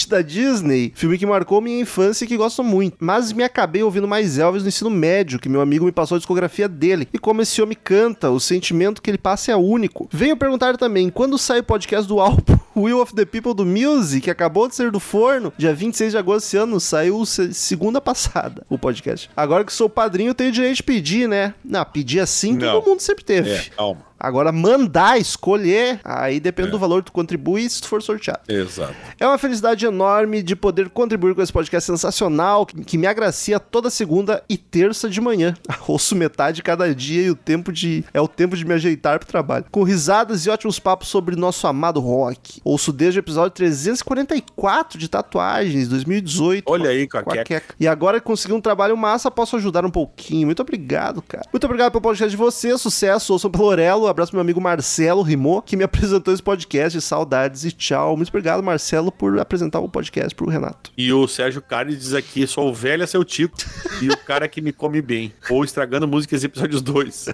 Da Disney, filme que marcou minha infância e que gosto muito. Mas me acabei ouvindo mais Elvis no ensino médio, que meu amigo me passou a discografia dele. E como esse homem canta, o sentimento que ele passa é único. Venho perguntar também, quando sai o podcast do álbum Will of the People do Music, que acabou de sair do forno, dia 26 de agosto desse ano, saiu se- segunda passada o podcast. Agora que sou padrinho, tenho direito de pedir, né? Não, pedir assim Não. todo mundo sempre teve. É, calma. Agora, mandar, escolher, aí depende do valor que tu contribui se tu for sorteado. Exato. É uma felicidade enorme de poder contribuir com esse podcast sensacional, que, me agracia toda segunda e terça de manhã. Ouço metade cada dia e o tempo de. É o tempo de me ajeitar pro trabalho. Com risadas e ótimos papos sobre nosso amado rock. Ouço desde o episódio 344 de tatuagens, 2018. Olha aí, com a Com a queca. queca. E agora que consegui um trabalho massa, posso ajudar um pouquinho. Muito obrigado, cara. Muito obrigado pelo podcast de você. Sucesso. Ouçam pelo Orelo. Abraço pro meu amigo Marcelo Rimô, que me apresentou esse podcast. Saudades e tchau. Muito obrigado, Marcelo, por apresentar o podcast pro Renato. E o Sérgio Carnes diz aqui: sou o velho a seu tico e o cara que me come bem. Ou estragando músicas episódios 2.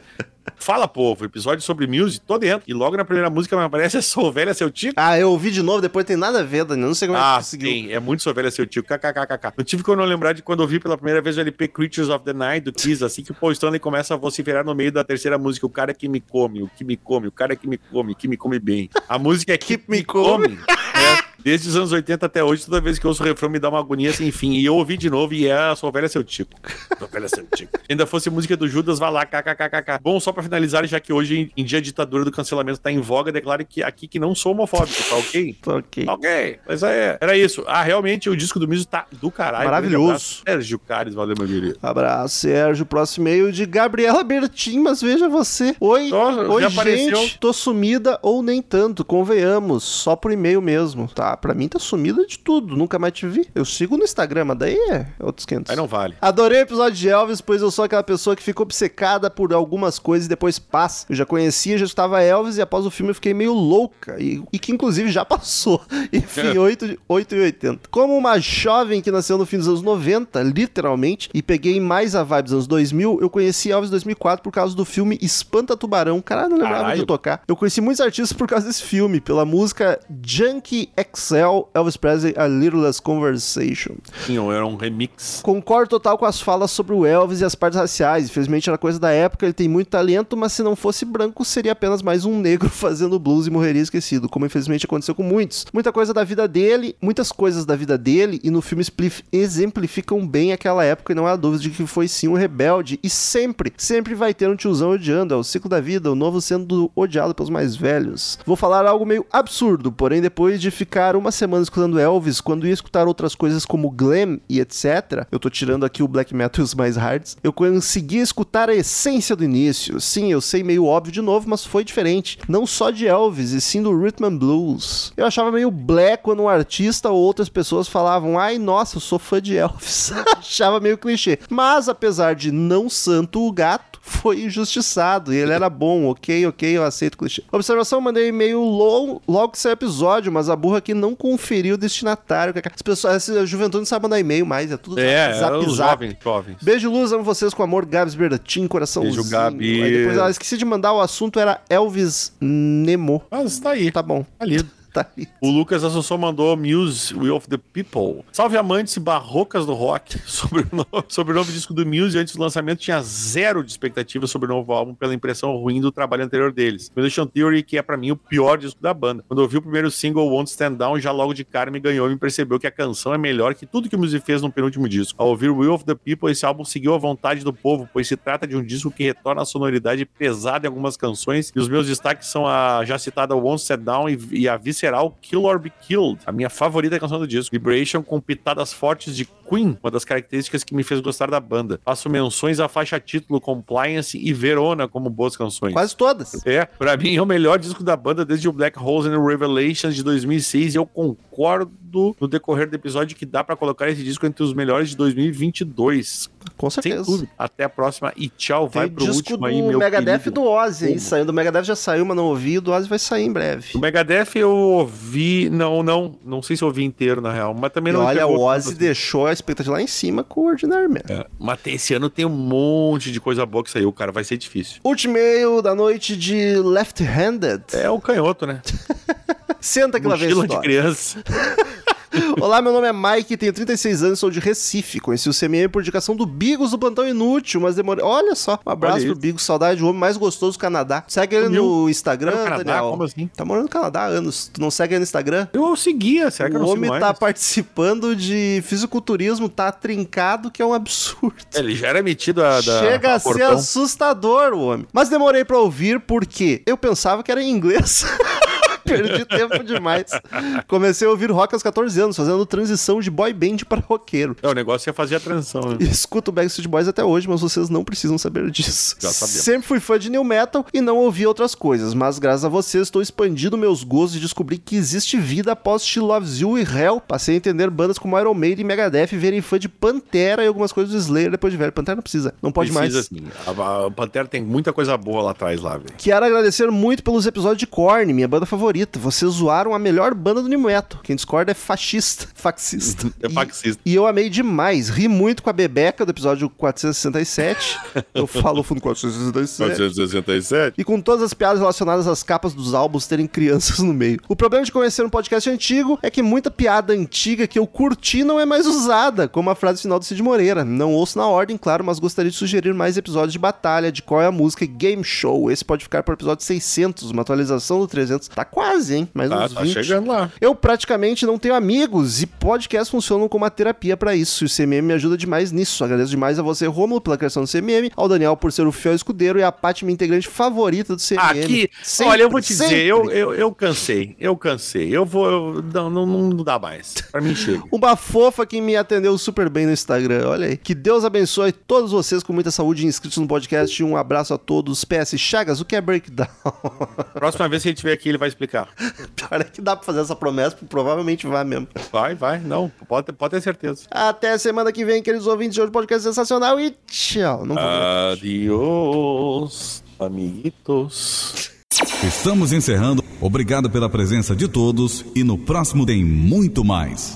Fala, povo, episódio sobre music, tô dentro. E logo na primeira música me aparece Sou o velho a seu tico. Ah, eu ouvi de novo, depois tem nada a ver, Daniel. Não sei como é que Ah, conseguiu. sim, é muito sou velho a seu tico. KKKKK. Não tive como não lembrar de quando ouvi pela primeira vez o LP Creatures of the Night do Kiss, assim que o Paul Stanley começa a vociferar no meio da terceira música: O cara que me come, o que me come, o cara que me come, que me come bem. A música é Keep Me Come. né? Desde os anos 80 até hoje, toda vez que eu ouço o refrão me dá uma agonia sem fim. E eu ouvi de novo e é Sou Velha Seu Tico. Sou Velha Seu Tico. Ainda fosse música do Judas, vá lá, kkkk. Bom, só pra finalizar, já que hoje, em dia a ditadura do cancelamento tá em voga, declaro que aqui que não sou homofóbico, tá ok? Ok. Tá ok. Mas é, era isso. Ah, realmente o disco do Miso tá do caralho. Maravilhoso. Sérgio Cares, valeu, meu querido. Abraço, Sérgio. Próximo e-mail de Gabriela Bertin, mas veja você. Oi, Nossa, oi, já gente. apareceu. Tô sumida ou nem tanto, convenhamos. Só por e-mail mesmo. Tá, pra mim tá sumida de tudo. Nunca mais te vi. Eu sigo no Instagram, mas daí é outros 500. Aí não vale. Adorei o episódio de Elvis, pois eu sou aquela pessoa que fica obcecada por algumas coisas e depois passa. Eu já conhecia, já estava Elvis e após o filme eu fiquei meio louca. E, e que inclusive já passou. Enfim, 8, de- 8 e 80. Como uma jovem que nasceu no fim dos anos 90, literalmente, e peguei mais a vibe dos anos 2000, eu conheci Elvis em 2004 por causa do filme Espanta Tubarão. Caralho, não lembrava Caralho. de tocar. Eu conheci muitos artistas por causa desse filme, pela música Junkie XL, Elvis Presley, A Little Less Conversation. Sim, era um remix. Concordo total com as falas sobre o Elvis e as partes raciais. Infelizmente era coisa da época, ele tem muito talento, mas se não fosse branco, seria apenas mais um negro fazendo blues e morreria esquecido, como infelizmente aconteceu com muitos. Muita coisa da vida dele, muitas coisas da vida dele, e no filme Spliff exemplificam bem aquela época, e não há dúvida de que foi sim um rebelde. E sempre, sempre vai ter um tiozão odiando. É o ciclo da vida, o novo sendo odiado pelos mais velhos. Vou falar algo meio absurdo, porém, depois de ficar uma semana escutando Elvis, quando ia escutar outras coisas como glam e etc., eu tô tirando aqui o black metal e os mais hards, eu consegui escutar a essência do início. Sim, eu sei meio óbvio de novo, mas foi diferente. Não só de Elvis, e sim do Rhythm and Blues. Eu achava meio black quando um artista ou outras pessoas falavam, ai, nossa, eu sou fã de Elvis. achava meio clichê. Mas, apesar de não santo o gato, foi injustiçado. E ele era bom, ok, ok, eu aceito o clichê. Observação, mandei e-mail long, logo que saiu o episódio, mas a burra aqui não conferiu o destinatário. As pessoas, a juventude não sabe mandar e-mail mais, é tudo É, zap, os zap. jovens, jovens. Beijo, luz, amo vocês com amor, Gabs Berdatim, coraçãozinho. Beijo, Gabi. Aí depois ela esqueci de mandar, o assunto era Elvis Nemo. Mas tá aí, Tá bom, tá lido. Tá. O Lucas Assunção mandou Muse, We of the People. Salve amantes e barrocas do rock. Sobre o, novo, sobre o novo disco do Muse, antes do lançamento tinha zero de expectativa sobre o novo álbum pela impressão ruim do trabalho anterior deles. Melodion Theory, que é pra mim o pior disco da banda. Quando eu o primeiro single, Won't Stand Down, já logo de cara me ganhou e me percebeu que a canção é melhor que tudo que o Muse fez no penúltimo disco. Ao ouvir We of the People, esse álbum seguiu a vontade do povo, pois se trata de um disco que retorna a sonoridade pesada em algumas canções, e os meus destaques são a já citada Won't Stand Down e, e a visceral Kill or Be Killed, a minha favorita canção do disco. Vibration com pitadas fortes de Queen, uma das características que me fez gostar da banda. Faço menções à faixa título Compliance e Verona como boas canções. Quase todas. É, pra mim é o melhor disco da banda desde o Black Holes and Revelations de 2006 e eu concordo no decorrer do episódio que dá pra colocar esse disco entre os melhores de 2022. Com Sem certeza. dúvida. Até a próxima e tchau. Vai Tem pro disco último do aí, meu Megadeth querido. do Ozzy aí saindo. O Megadeth já saiu, mas não ouvi. O do Ozzy vai sair em breve. O Megadeth eu ouvi, não, não, não sei se eu ouvi inteiro na real, mas também E não olha, o Ozzy assim. deixou a expectativa lá em cima com o Ordinary Man. É, Mas tem- esse ano tem um monte de coisa boa que saiu, cara, vai ser difícil. Último e-mail da noite de Left Handed. É o canhoto, né? Senta que lá vem a Mochila de história. criança. Olá, meu nome é Mike, tenho 36 anos, sou de Recife. Conheci o CMM por indicação do Bigos do Plantão Inútil, mas demorei. Olha só, um abraço Olha pro. Bigos, saudade do homem mais gostoso do Canadá. Segue ele no Instagram, no Canadá? Daniel. Como assim? Tá morando no Canadá há anos. Tu não segue ele no Instagram? Eu seguia, será que eu o não sigo homem mais? tá participando de fisiculturismo, tá trincado, que é um absurdo. Ele já era metido a, da, Chega a ser portão. assustador o homem. Mas demorei pra ouvir porque eu pensava que era em inglês. Perdi tempo demais. Comecei a ouvir rock aos 14 anos, fazendo transição de boy band para roqueiro. É, o negócio é fazer a transição, né? Escuto Backstreet Boys até hoje, mas vocês não precisam saber disso. Já sabemos. Sempre fui fã de new metal e não ouvi outras coisas, mas graças a vocês estou expandindo meus gostos e descobri que existe vida após She Loves You e Hell. Passei a entender bandas como Iron Maiden e Megadeth e verem fã de Pantera e algumas coisas do Slayer depois de velho. Pantera não precisa, não pode Precisa, mais. assim. A, a Pantera tem muita coisa boa lá atrás, lá, velho. Quero agradecer muito pelos episódios de Korn, minha banda favorita. Vocês zoaram a melhor banda do Metal. Quem discorda é fascista, faxista. É E- faxista. E eu amei demais. Ri muito com a Bebeca do episódio 467. eu falo fundo 467. 467? E com todas as piadas relacionadas às capas dos álbuns terem crianças no meio. O problema de conhecer um podcast antigo é que muita piada antiga que eu curti não é mais usada, como a frase final do Cid Moreira. Não ouço na ordem, claro, mas gostaria de sugerir mais episódios de batalha, de qual é a música e game show. Esse pode ficar para o episódio 600, uma atualização do 300. Tá quase. Quase, hein? Mais Tá, uns tá 20. chegando lá. Eu praticamente não tenho amigos e podcasts funcionam como uma terapia pra isso. E o CMM me ajuda demais nisso. Agradeço demais a você, Romulo, pela criação do CMM, ao Daniel por ser o fiel escudeiro e a Paty, minha integrante favorita do CMM. Aqui, Sempre, olha, eu vou te sempre. dizer, eu, eu, eu cansei, eu cansei. Eu vou, eu- não, não, não dá mais. Pra mim chega. Uma fofa que me atendeu super bem no Instagram, olha aí. Que Deus abençoe todos vocês com muita saúde e inscritos no podcast. Um abraço a todos. PS Chagas, o que é breakdown? Próxima vez que ele estiver aqui, ele vai explicar. Pior é que dá pra fazer essa promessa, provavelmente vai mesmo. Vai, vai, não, pode, pode ter certeza. Até semana que vem, queridos ouvintes de hoje, podcast sensacional e tchau. Não Adiós, amiguitos. Estamos encerrando. Obrigado pela presença de todos e no próximo tem muito mais.